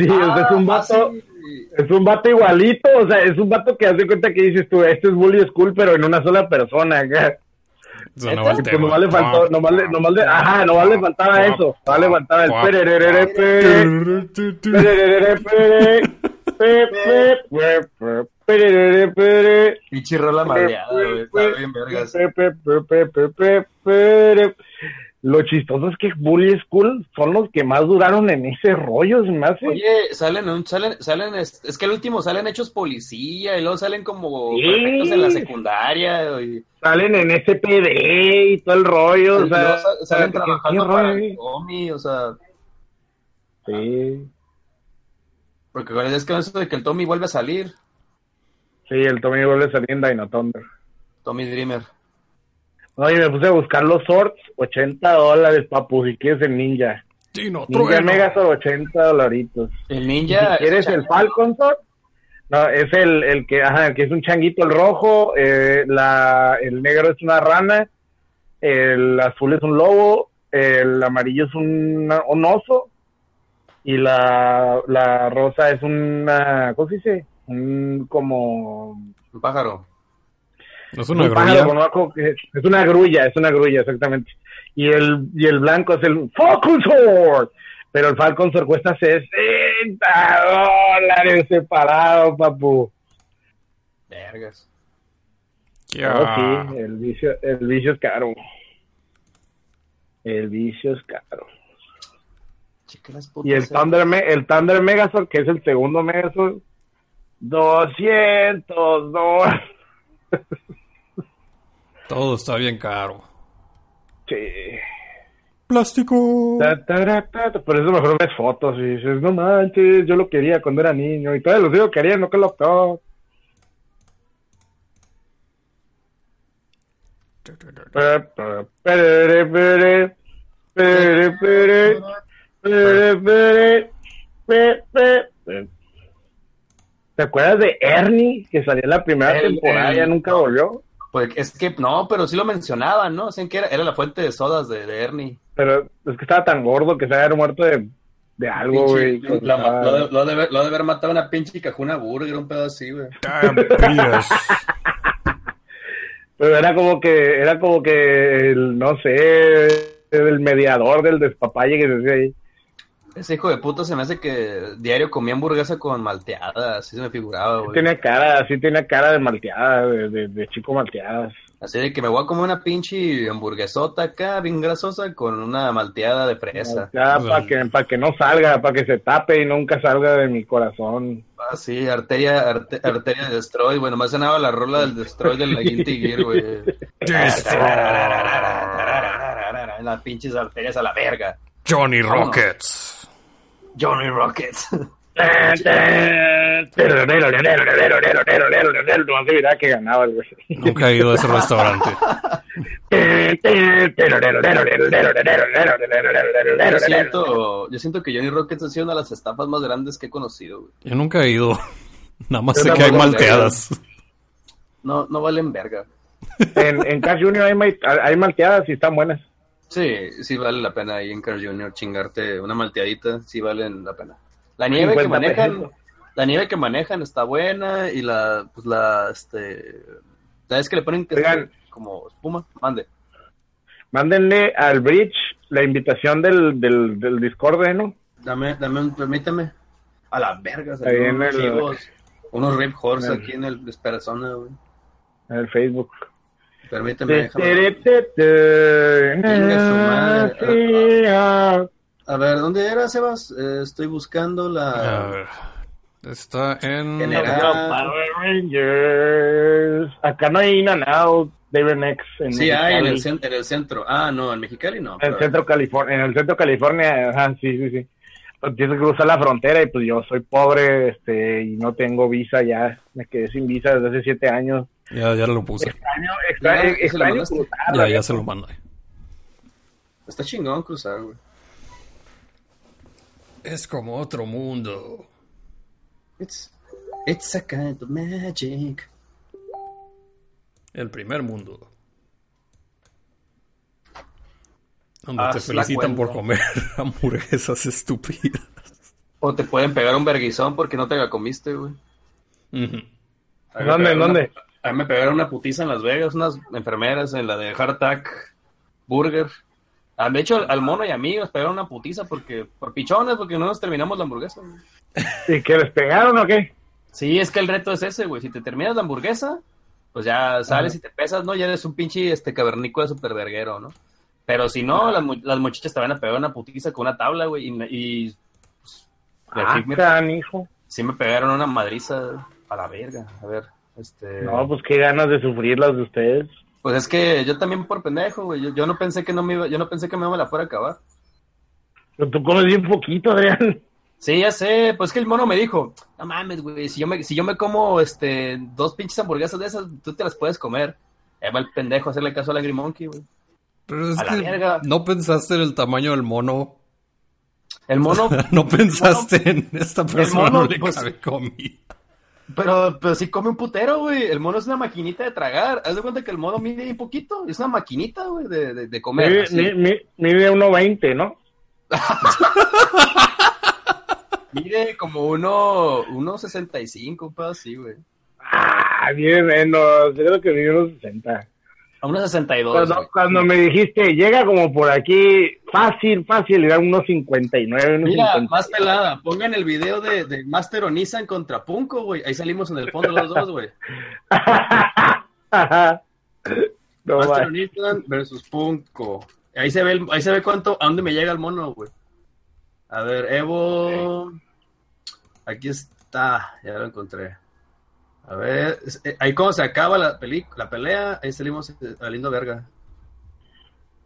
Sí, o sea, es un Ah, vato. Es un vato igualito, o sea, es un vato que hace cuenta que dices tú, este es Bully School, pero en una sola persona, acá. O sea, no pues tema. nomás le faltó, nomás le, nomás le, ajá, nomás le faltaba eso, nomás le faltaba el Pinche rola madreada, güey. Está bien vergas. Lo chistoso es que Bully School son los que más duraron en ese rollo, se me hace. Oye, salen, un, salen, salen, es, es que el último salen hechos policía y luego salen como Sí. perfectos en la secundaria Salen en SPD y todo el rollo, o sea, salen ¿qué- qué trabajando para el Tommy, o sea, Sí, porque con- es que eso de que el Tommy vuelve a salir, sí, el Tommy vuelve a salir en Dino Thunder. Tommy Dreamer. Oye, me puse a buscar los sorts, 80 dólares, papu, si quieres el ninja. Dino Ninja Trueno. Megazord, 80 dolaritos. El Y ninja. si quieres el Falcon Sword, no, es el, el que, ajá, el que es un changuito, el rojo, eh, la, el negro es una rana, el azul es un lobo, el amarillo es un, un oso, y la, la rosa es una, ¿cómo se dice? Un, como, Un pájaro. ¿No es una un grulla? es. Es una grulla, es una grulla, exactamente. Y el, y el blanco es el Falcon Sword. Pero el Falcon Sword cuesta 60 dólares separado, papu. Vergas. Ya. Oh, sí, el vicio, el vicio es caro. El vicio es caro. Y el eh. Thunder, Me- el Thunder Megazord, que es el segundo Megazord, 200 dólares. Todo está bien caro. Sí. Plástico. Ta, ta, ta, ta, Por eso mejor ves fotos y dices, no manches, yo lo quería cuando era niño y todavía lo sigo queriendo, que loco. Pa, pa, pere, pere, pere, pere, pere, pere, pe, pe, pe. ¿Te acuerdas de Ernie que salió en la primera El- temporada y ya nunca volvió? Pues es que no, pero sí lo mencionaban, ¿no? Decían que era, era la fuente de sodas de, de Ernie. Pero es que estaba tan gordo que se había muerto de, de algo, güey. Lo, de, lo de haber- lo de haber matado a una pinche cajuna burger, un pedo así, güey. Pero era como que, era como que, el, no sé, el mediador del despapalle que se hacía ahí. Ese hijo de puta se me hace que diario comía hamburguesa con malteada, así se me figuraba, güey. Tenía cara, sí tenía cara de malteada, de, de, de chico malteadas. Así de que me voy a comer una pinche hamburguesota acá, bien grasosa, con una malteada de fresa. Ya, para que, para que no salga, para que se tape y nunca salga de mi corazón. Ah, sí, arteria, arte- arteria de Destroy, bueno, más sonaba la rola del Destroy del la Guilty Gear, güey. Las pinches arterias a la verga. Johnny Rockets. Johnny Rockets. No que ganaba el güey. Nunca he ido a ese restaurante. Yo siento, yo siento que Johnny Rockets ha sido una de las estafas más grandes que he conocido, güey. Yo nunca he ido. Nada más Yo sé que hay malteadas. No, no valen verga. En, en Cash Junior hay malteadas y están buenas. Sí, sí vale la pena ahí en Carl Jr. chingarte una malteadita, sí valen la pena. La nieve que 50 manejan, pesos. la nieve que manejan está buena y la, pues la, este, la vez que le ponen que Oigan. como espuma, mande. Mándenle al Bridge la invitación del, del, del Discord, ¿eh, ¿no? Dame, dame, un- permíteme. A la verga, unos, el- chivos, unos Rip Horse el- aquí en el Esperazona, güey. En el Facebook. Permíteme, Te- déjame. A ver, ¿dónde era, Sebas? Eh, estoy buscando A la... ver. Está en. General. Power Rangers. Acá no hay In and Out, David X. En Sí, hay en el, en el centro. Ah, no, en Mexicali no. En pero- el centro California, en el centro California, ajá, sí, sí, sí. Tienes que cruzar la frontera y pues yo soy pobre, este, y no tengo visa ya, me quedé sin visa desde hace siete años. Ya, ya lo puse. Extraño, Ya, extraño, ¿se lo extraño Ya, ya se lo mandé. Está chingón cruzar, güey. Es como otro mundo. It's, it's a kind of magic. El primer mundo. Donde Haz te felicitan por comer hamburguesas estúpidas. O te pueden pegar un verguizón porque no te la comiste, güey. Me ¿Dónde, dónde? una- a mí me pegaron una putiza en Las Vegas, unas enfermeras en la de Hardtack Burger. Ah, De hecho, al mono y a mí nos pegaron una putiza porque, por pichones, porque no nos terminamos la hamburguesa. güey. ¿Y que les pegaron o qué? Sí, es que el reto es ese, güey. Si te terminas la hamburguesa, pues ya sales y te pesas, ¿no? Ya eres un pinche este cavernícola super verguero, ¿no? Pero si no, las, las muchachas te van a pegar una putiza con una tabla, güey. Y, y pues, Ah, me- canijo. sí me pegaron una madriza a la verga. A ver, este... No, pues qué ganas de sufrir las de ustedes. Pues es que yo también por pendejo, güey. Yo, yo no pensé que no me iba, yo no pensé que me iba a la fuera a acabar. Pero tú comes bien poquito, Adrián. Sí, ya sé, pues que el mono me dijo, no mames, güey, si yo me, si yo me como este dos pinches hamburguesas de esas, tú te las puedes comer. Ahí va el pendejo a hacerle caso a la Monkey, güey. Pero es A la que verga. no pensaste en el tamaño del mono. El mono, No pensaste en esta persona mono, no le pues- cabe comida. Pero, pero sí come un putero, güey. El mono es una maquinita de tragar. Haz de cuenta que el mono mide un poquito. Es una maquinita, güey, de, de, de comer. Mide, así. mi- mi- mide 1.20, ¿no? Mide como uno, uno 65, un pedo así, güey. Ah, bien menos. Yo creo que mide unos 60. A unos 62. Cuando, cuando me dijiste, llega como por aquí, fácil, fácil, era unos 59, unos Mira, 50. más pelada. Pongan el video de, de Master Onisan contra Punko, güey. Ahí salimos en el fondo los dos, güey. no, Master. Onisan versus Punko. Ahí se ve, el- ahí se ve cuánto, a dónde me llega el mono, güey. A ver, Evo. Aquí está, ya lo encontré. A ver, eh, ahí cuando se acaba la, peli- la pelea, ahí salimos eh, lindo verga.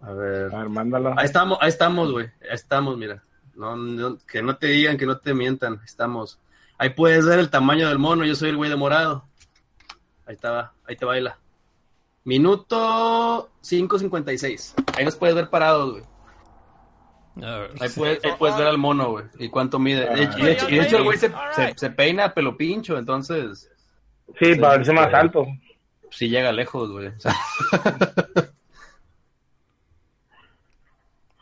A ver. A ver, mándalo. Ahí estamos, ahí estamos, güey. Ahí estamos, mira. No, no- que no te digan, que no te mientan. Ahí estamos. Ahí puedes ver el tamaño del mono. Yo soy el güey de morado. Ahí está, ahí te baila. Minuto 5.56. Ahí nos puedes ver parados, güey. Ahí sí. puedes, ahí puedes ver al mono, güey. Y cuánto mide. Ah. Y de hecho, y de hecho el güey se, se, se peina a pelo pincho, entonces Sí, para verse más alto. sí llega lejos, güey. O sea,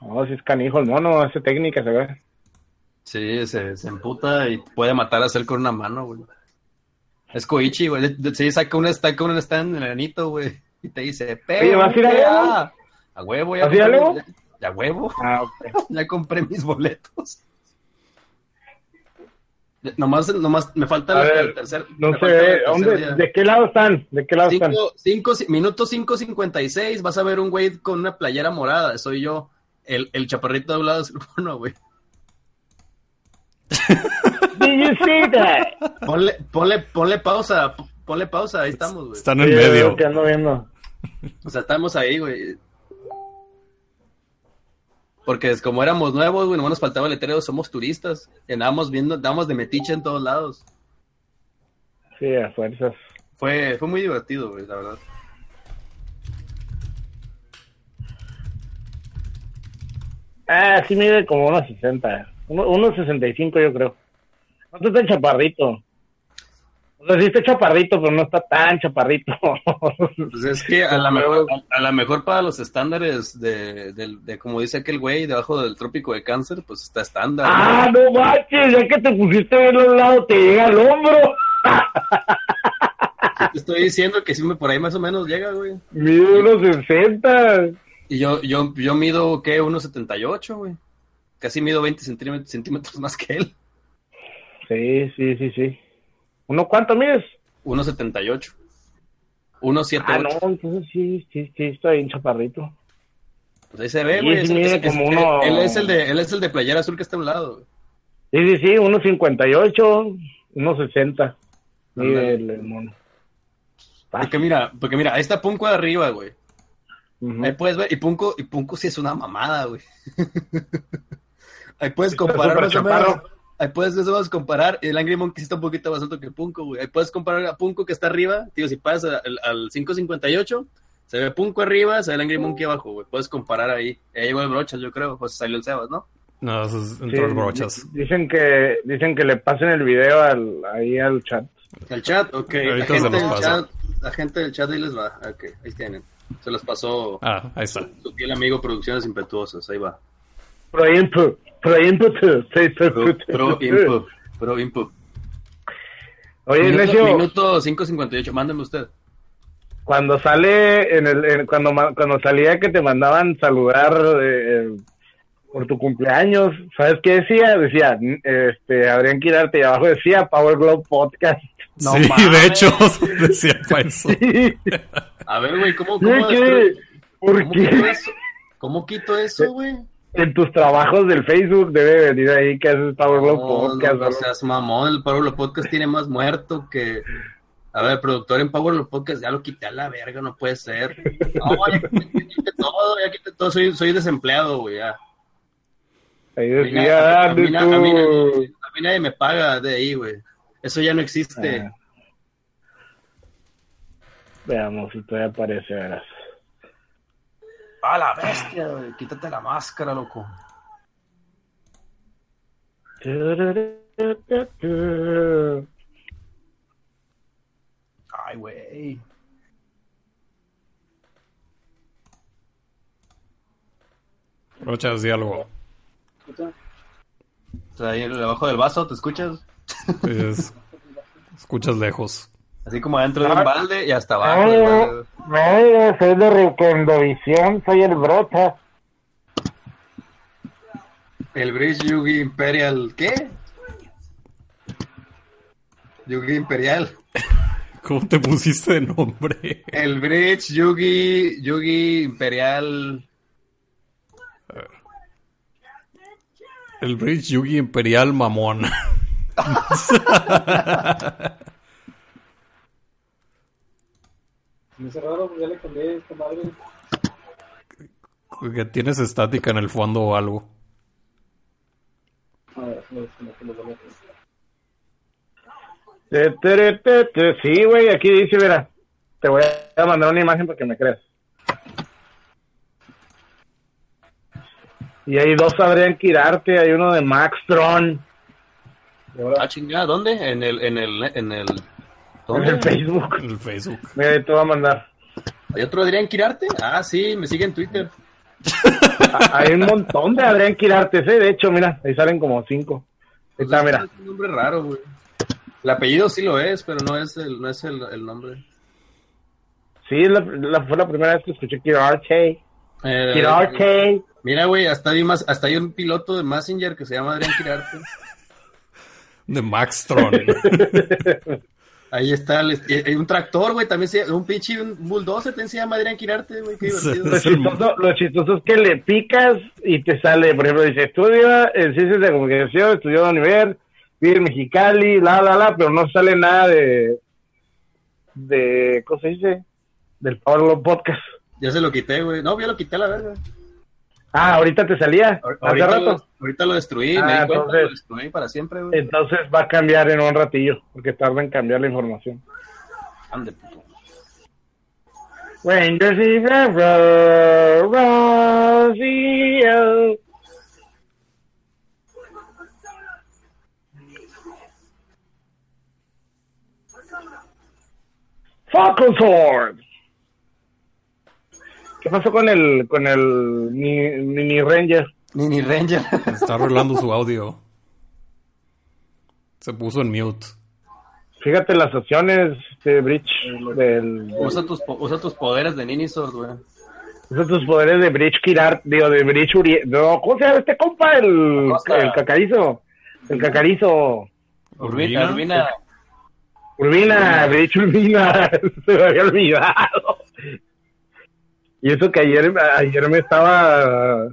No, si es canijo el mono, hace técnica, se ve. Sí, se, se emputa y puede matar a Cell con una mano, güey. Es Koichi, güey. Sí, saca un stand, un stand en el anito, güey. Y te dice, Oye, ¿vas a ir a. A huevo, ya ¿Vas a Levo? ya, huevo. Ah. Ya compré mis boletos. Nomás, nomás me falta A ver, el tercer. No me se falta el ve. tercer ¿Dónde, día. ¿De qué lado están? ¿De qué lado están? Cinco, cinco, minuto 5.56, vas a ver un güey con una playera morada. Soy yo. El, el chaparrito de un lado es el mono, güey. Did you see that? Ponle, ponle, ponle pausa, ponle pausa, ahí estamos, güey. Están en Sí, medio. ando viendo. O sea, estamos ahí, güey. Porque es como éramos nuevos, güey, nomás nos faltaba el letrero, somos turistas. Y andábamos viendo, andábamos de metiche en todos lados. Sí, a fuerzas. Fue, fue muy divertido, güey, la verdad. Ah, sí mide como unos 60. Uno- Unos 65 yo creo. No está tan chaparrito. O sea, sí está chaparrito, pero no está tan chaparrito. Pues es que a lo mejor, a, a la mejor para los estándares de, del- de, como dice aquel güey, debajo del trópico de cáncer, pues está estándar. ah, no manches, ya que te pusiste bien a un lado, te llega al hombro. Te estoy diciendo que sí, me- por ahí más o menos llega, güey. Mide unos 60. Y yo, yo, yo mido, ¿qué? 1.78, güey. Casi mido 20 centímetros, centímetros más que él. Sí, sí, sí, sí. ¿Uno cuánto mides? 1.78. 1.78. Ah, no, entonces sí, sí, sí, está bien chaparrito. Pues ahí se ve, güey. sí es es- uno- él, es el de, él es el de playera azul que está a un lado. Sí, sí, sí, unos 58, unos 60. Mide el, el mono. Porque mira, porque mira, ahí está Punko de arriba, güey. Ahí puedes ver, y Punko, y Punko sí es una mamada, güey. ahí puedes comparar más o menos. Ahí puedes más comparar. El Angry Monkey está un poquito más alto que Punko, güey. Ahí puedes comparar a Punko que está arriba. Digo, si pasas al, al 5.58, se ve Punko arriba, se ve el Angry Monkey abajo, güey. Puedes comparar ahí. Ahí llegó el brochas, yo creo. Sea, salió el Sebas, ¿no? No, eso es Sí, entró el brochas. di- Dicen que, dicen que le pasen el video al, ahí al chat. El chat, ok. La gente, los del chat, la gente del chat ahí les va. Ok, ahí tienen. Se los pasó Ah, ahí está. su fiel amigo Producciones Impetuosas. Ahí va. Pro input, pro input, Pro, pro input. Pro input. Oye, Minuto, minuto 5.58. Mándeme usted. cuando sale, en el, en- cuando, salía que te mandaban saludar eh, por tu cumpleaños, ¿sabes qué decía? Decía, este, habrían que darte y abajo decía Power Glove Podcast. No sí, mames. de hecho, decía para eso. A ver, güey, ¿cómo, ¿Qué? cómo, ¿Qué? ¿Por cómo quito qué? eso? ¿Cómo quito eso, güey? En tus trabajos del Facebook debe venir ahí que haces Power Glove No, Podcast. no, ¿no? seas mamón, el Power Lo Podcast tiene más muerto que... A ver, productor en Power Podcast, ya lo quité a la verga, no puede ser. No, ya quité todo, ya quité todo, soy, soy desempleado, güey, ya. Ahí A mí, na- decía, a mí a mí nadie me paga de ahí, güey. Eso ya no existe. Ah. Veamos si todavía aparece, verás. ¡A la bestia, güey! Quítate la máscara, loco. Ay, güey. Rochas, di algo. O sea, ahí debajo del vaso, ¿te escuchas? Es- escuchas lejos. Así como adentro de un balde y hasta abajo. No, no, soy de Recondovisión, soy el brocha. El Bridge Yugi Imperial, ¿qué? Yugi Imperial. ¿Cómo te pusiste de nombre? El Bridge Yugi, Yugi Imperial. El Bridge Yugi Imperial Mamón. Me hace raro, pues ya le cambié esta madre. Que tienes estática en el fondo o algo. A ver, no, no, no. Sí, güey, aquí dice, mira. Te voy a mandar una imagen para que me creas. Y hay dos Adrián Quirarte, hay uno de Max Tron Ah, chingada, ¿dónde? En el, en el, en el. en el Facebook. En el Facebook. Mira, ahí te voy a mandar. ¿Hay otro Adrián Quirarte? Ah, sí, me sigue en Twitter. Hay un montón de Adrián Quirarte, ¿eh? De hecho, mira, ahí salen como cinco. Ahí está, mira. Es un nombre raro, güey. El apellido sí lo es, pero no es el, no es el, el nombre. Sí, la, la- fue la primera vez que escuché Quirarte. Eh, Quirarte. Mira, güey, hasta hay, más, hasta hay un piloto de Messenger que se llama Adrián Quirarte. De Max Tron. Ahí está, el- eh, hay un tractor, güey, también se un pinche un bulldozer también se llama Adrián Quirarte, güey, qué divertido. Lo chistoso, lo chistoso es que le picas y te sale, por ejemplo, dice, estudia en ciencias de comunicación, estudió en la Univer, vive en Mexicali, la, la, la, pero no sale nada de, de, ¿cómo se dice? Del Pablo Podcast. Ya se lo quité, güey. No, ya lo quité a la verga. Ah, ahorita te salía, hace Ahorita, rato. lo, ahorita lo destruí, Ah, me di cuenta, entonces- lo destruí para siempre, güey. Entonces va a cambiar en un ratillo, porque tarda en cambiar la información. Ande, puto. He ever Rocío? Falcon Sword. ¿Qué pasó con el con el mini, Ranger? Mini Ranger. Está arreglando su audio. Se puso en mute. Fíjate las opciones de Bridge del, usa, tus, usa tus poderes de Ninisort, güey. Usa tus poderes de Bridge Kirar, digo, de Bridge Uriel. No, ¿cómo se llama este compa? El, el cacarizo. El cacarizo. Urbina, Urbina. Urbina. Urbina, Bridge Urbina. se me había olvidado. Y eso que ayer, ayer me estaba.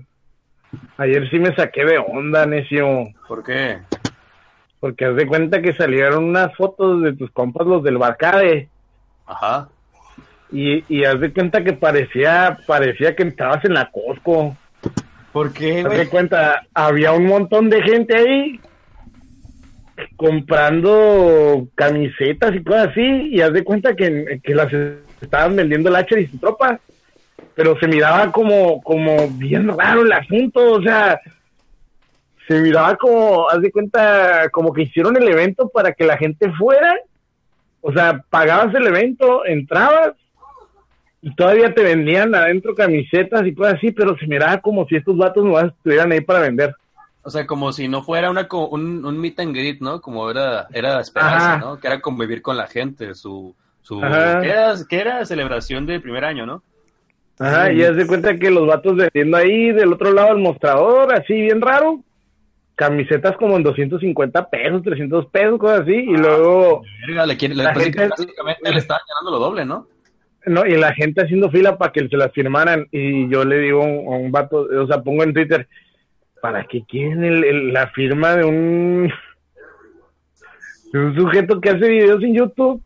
Ayer sí me saqué de onda, necio. ¿Por qué? Porque haz de cuenta que salieron unas fotos de tus compas, los del Barcade. Ajá. Y, y haz de cuenta que parecía, parecía que estabas en la Costco. ¿Por qué, Haz de cuenta, había un montón de gente ahí comprando camisetas y cosas así, y haz de cuenta que, que las estaban vendiendo el H y su tropa, pero se miraba como, como bien raro el asunto, o sea, se miraba como, haz de cuenta, como que hicieron el evento para que la gente fuera, o sea, pagabas el evento, entrabas, y todavía te vendían adentro camisetas y cosas así, pero se miraba como si estos vatos nomás estuvieran ahí para vender. O sea, como si no fuera una, un, un meet and greet, ¿no? Como era, era esperarse, Ajá. ¿no? Que era convivir con la gente, su... su. ¿qué, era, qué era? Celebración de primer año, ¿no? Ajá, y haz de cuenta que los vatos vendiendo ahí del otro lado del mostrador, así bien raro. Camisetas como en 250 pesos, 300 pesos, cosas así. Y luego, Verga, le quiere, le- La básic- gente- básicamente le estaban ganando lo doble, ¿no? no, y la gente haciendo fila para que se las firmaran. Y yo le digo a un, a un vato, o sea, pongo en Twitter, ¿para qué quieren el- el- la firma de un, de un sujeto que hace videos en YouTube?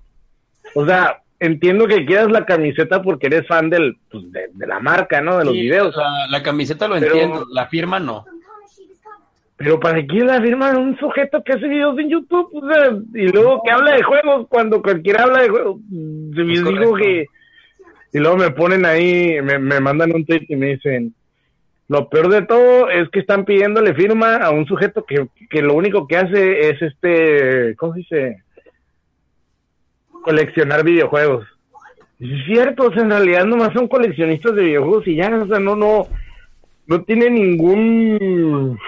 O sea, entiendo que quieras la camiseta porque eres fan del, pues, de, de la marca, ¿no? De los Sí, videos. La, la camiseta lo Pero- entiendo, la firma no. Pero ¿para qué la firma un sujeto que hace videos en YouTube? O sea, y luego que habla de juegos cuando cualquiera habla de juegos. Yo digo correcto. que... Y luego me ponen ahí, me, me mandan un tweet y me dicen, lo peor de todo es que están pidiéndole firma a un sujeto que, que lo único que hace es este, ¿cómo se dice? Coleccionar videojuegos. Es cierto, o sea, en realidad nomás son coleccionistas de videojuegos y ya, o sea, no, no, no tiene ningún,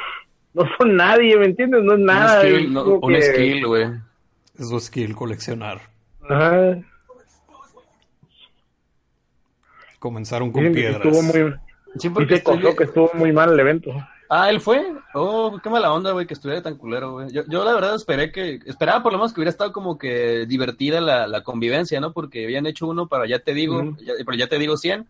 no son nadie, ¿me entiendes? No es nada. un skill, no, como un que- skill, güey. Es su skill coleccionar. Ajá. Comenzaron con Dicen que piedras. estuvo muy, Sí, y porque se estoy- que estuvo muy mal el evento. Ah, él fue. Oh, qué mala onda, güey, que estuviera tan culero, güey. Yo, yo la verdad esperé que, esperaba por lo menos que hubiera estado como que divertida la, la convivencia, ¿no? Porque habían hecho uno para ya te digo, ya- pero ya te digo 100.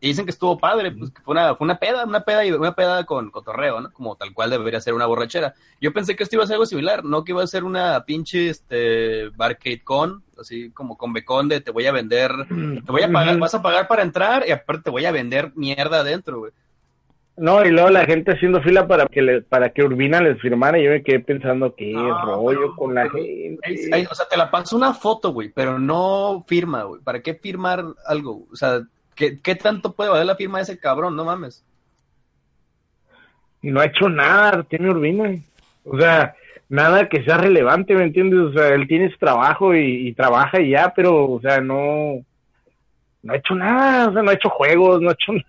Y dicen que estuvo padre, pues que fue una, fue una peda, una peda y una peda con cotorreo, ¿no? Como tal cual debería ser una borrachera. Yo pensé que esto iba a ser algo similar, no que iba a ser una pinche, este, barcade con, así como con becón de te voy a vender, te voy a pagar, vas a pagar para entrar y aparte te voy a vender mierda adentro, güey. No, y luego la gente haciendo fila para que le, para que Urbina les firmara y yo me quedé pensando qué No, rollo pero- con la pero- gente. O sea, te la paso una foto, güey, pero no firma, güey. ¿Para qué firmar algo? O sea, ¿qué, qué tanto puede valer la firma de ese cabrón? No mames. Y no ha hecho nada, tiene Urbina. O sea, nada que sea relevante, ¿me entiendes? O sea, él tiene su trabajo y, y trabaja y ya, pero, o sea, no, no ha hecho nada, o sea, no ha hecho juegos, no ha hecho nada.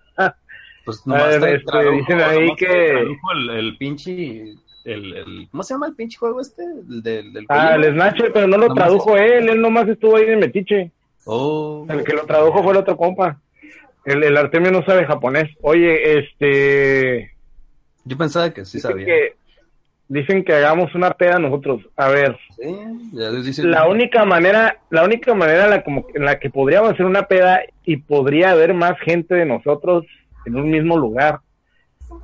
Pues nomás ver, te este, tradujo- dicen ahí nomás que- El, el pinche... El, el- ¿Cómo se llama el pinche juego este? El del, del Ah, el. Snatcher, pero no lo Nomás tradujo él, él nomás estuvo ahí de metiche. Oh, El que lo tradujo fue el otro compa. El, el Artemio no sabe japonés. Oye, este... yo pensaba que sí dicen sabía. que, dicen que hagamos una peda nosotros. A ver, Sí, ya dice- la única manera, la única manera en la, como, en la que podríamos hacer una peda y podría haber más gente de nosotros en un mismo lugar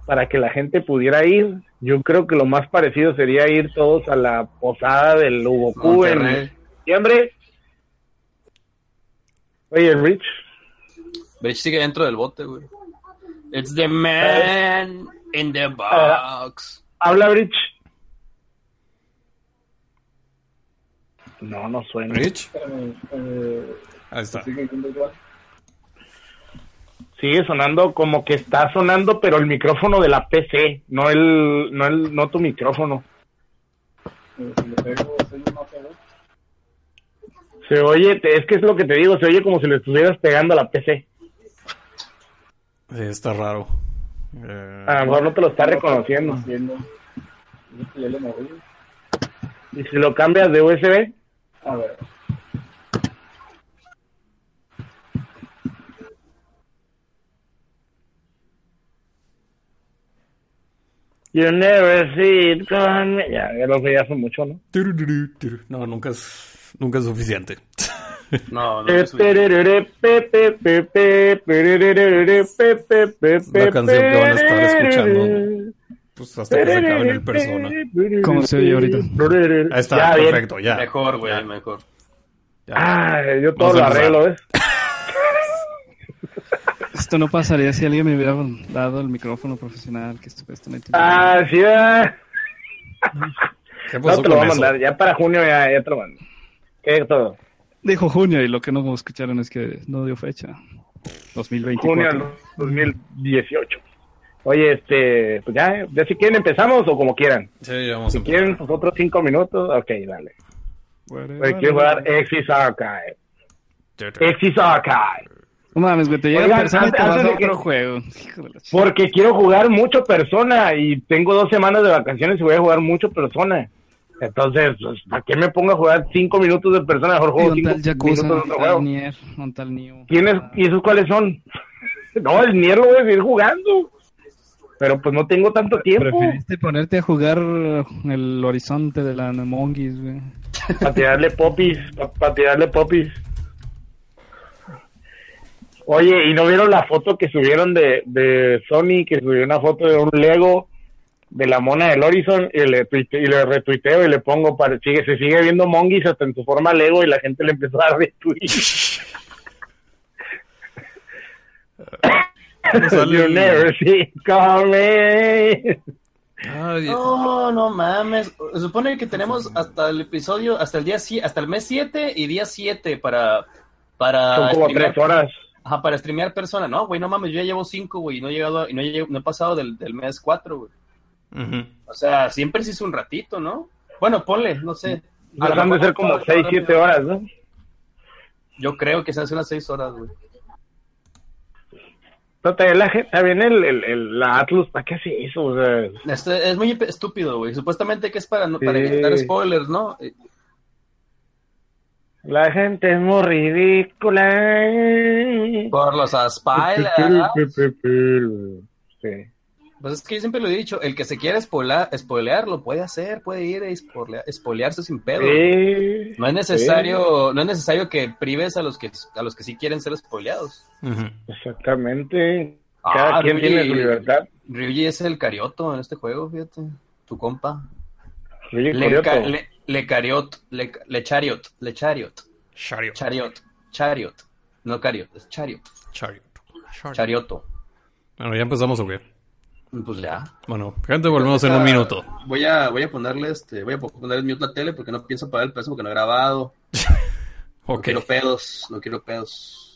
para que la gente pudiera ir. Yo creo que lo más parecido sería ir todos a la posada del Ugoku en Monterrey. diciembre. Oye, Rich, Bridge sigue dentro del bote, güey. It's the man in the box. habla Rich. No, no suena. Rich, Espérame, eh, ahí está. sigue diciendo igual. Sigue sonando como que está sonando, pero el micrófono de la PC, no el, no el, no tu micrófono. Se oye, te- es que es lo que te digo, se oye como si le estuvieras pegando a la PC. Sí, está raro. Eh, A lo mejor no te lo está reconociendo. Y si lo cambias de USB, A ver. You never see it coming. Ya, ya lo veía hace mucho, ¿no? No, nunca es, nunca es suficiente. No, no. La es suficiente. canción que van a estar escuchando. Pues hasta que se acabe el persona. ¿Cómo se oye ahorita? Ahí está, Ya, bien. perfecto, ya. Mejor, güey, mejor. ya. Ah, yo todo lo arreglo, ¿ves? Esto no pasaría si alguien me hubiera dado el micrófono profesional que supuestamente. Ah, sí, ah. ¿Qué No pasó te lo voy a mandar, ya para junio ya, ya te lo mando. ¿Qué todo? Dijo junio y lo que no escucharon es que no dio fecha. 2024. Junio del 2018. Oye, este, pues ya, ya si quieren empezamos o como quieran. Sí, ya vamos a Si empezar. quieren, pues otros cinco minutos, ok, dale. Bueno, quiero jugar Exis Archive. Exis Archive. No mames, güey, te llega Oigan, persona y te antes- vas a antes de otro que- juego. Porque quiero jugar mucho persona y tengo dos semanas de vacaciones y voy a jugar mucho persona. Entonces, pues, ¿para qué me pongo a jugar cinco minutos de persona? Mejor juego un cinco tal Yakuza, minutos de un otro tal juego. Nier, un tal Neo. ¿Quiénes, ¿Y esos cuáles son? No, el Nier lo voy a seguir jugando. Pero pues no tengo tanto tiempo Preferiste ponerte a jugar el horizonte de la Monguis, güey. para tirarle popis, para tirarle popis. Oye, ¿y no vieron la foto que subieron de, de Sony? Que subió una foto de un Lego de la mona del Horizon y le, tuite- y le retuiteo y le pongo, para, sigue, se sigue viendo Monguis hasta en su forma Lego y la gente le empezó a retweet. No sale You el- never see it coming. No, no mames. Se supone que tenemos hasta el episodio, hasta el día hasta el mes 7 y día 7 para para Son como tres horas. Ajá, para streamear persona. No, güey, no mames, yo ya llevo 5, güey, y no he llegado a- y no he, no he pasado del, del mes 4, güey. O sea, siempre se hizo un ratito, ¿no? Bueno, ponle, no sé. Han de ser como seis, horas, siete horas, ¿no? Yo creo que se hace unas 6 horas, güey. No, también la gente, también el, el, el- la Atlus, ¿para qué hace eso? O sea, Este, es muy estúpido, güey. Supuestamente que es para, no- para evitar spoilers, ¿no? La gente es muy ridícula. Por los spoilers. Sí. Pues es que yo siempre lo he dicho, el que se quiera spoiler, spoilear lo puede hacer, puede ir a spoilea- spoilearse sin pedo. Sí. No es necesario, no es necesario que prives a los que a los que sí quieren ser spoileados. Exactamente. Cada Ah, quien Ryuji- tiene su libertad. Ryuji es el carioto en este juego, fíjate. Tu compa. Ryuji Le, le, le cariot, le, le chariot, le chariot, Chariot. chariot, chariot. No cariot, es chariot, Chariot. Chariot. charioto. Bueno, ya empezamos o qué? Pues ya. Bueno, gente, volvemos en un minuto. Voy a, voy a ponerle este, voy a ponerle mute la tele porque no pienso pagar el peso porque no he grabado. No quiero pedos, no quiero pedos.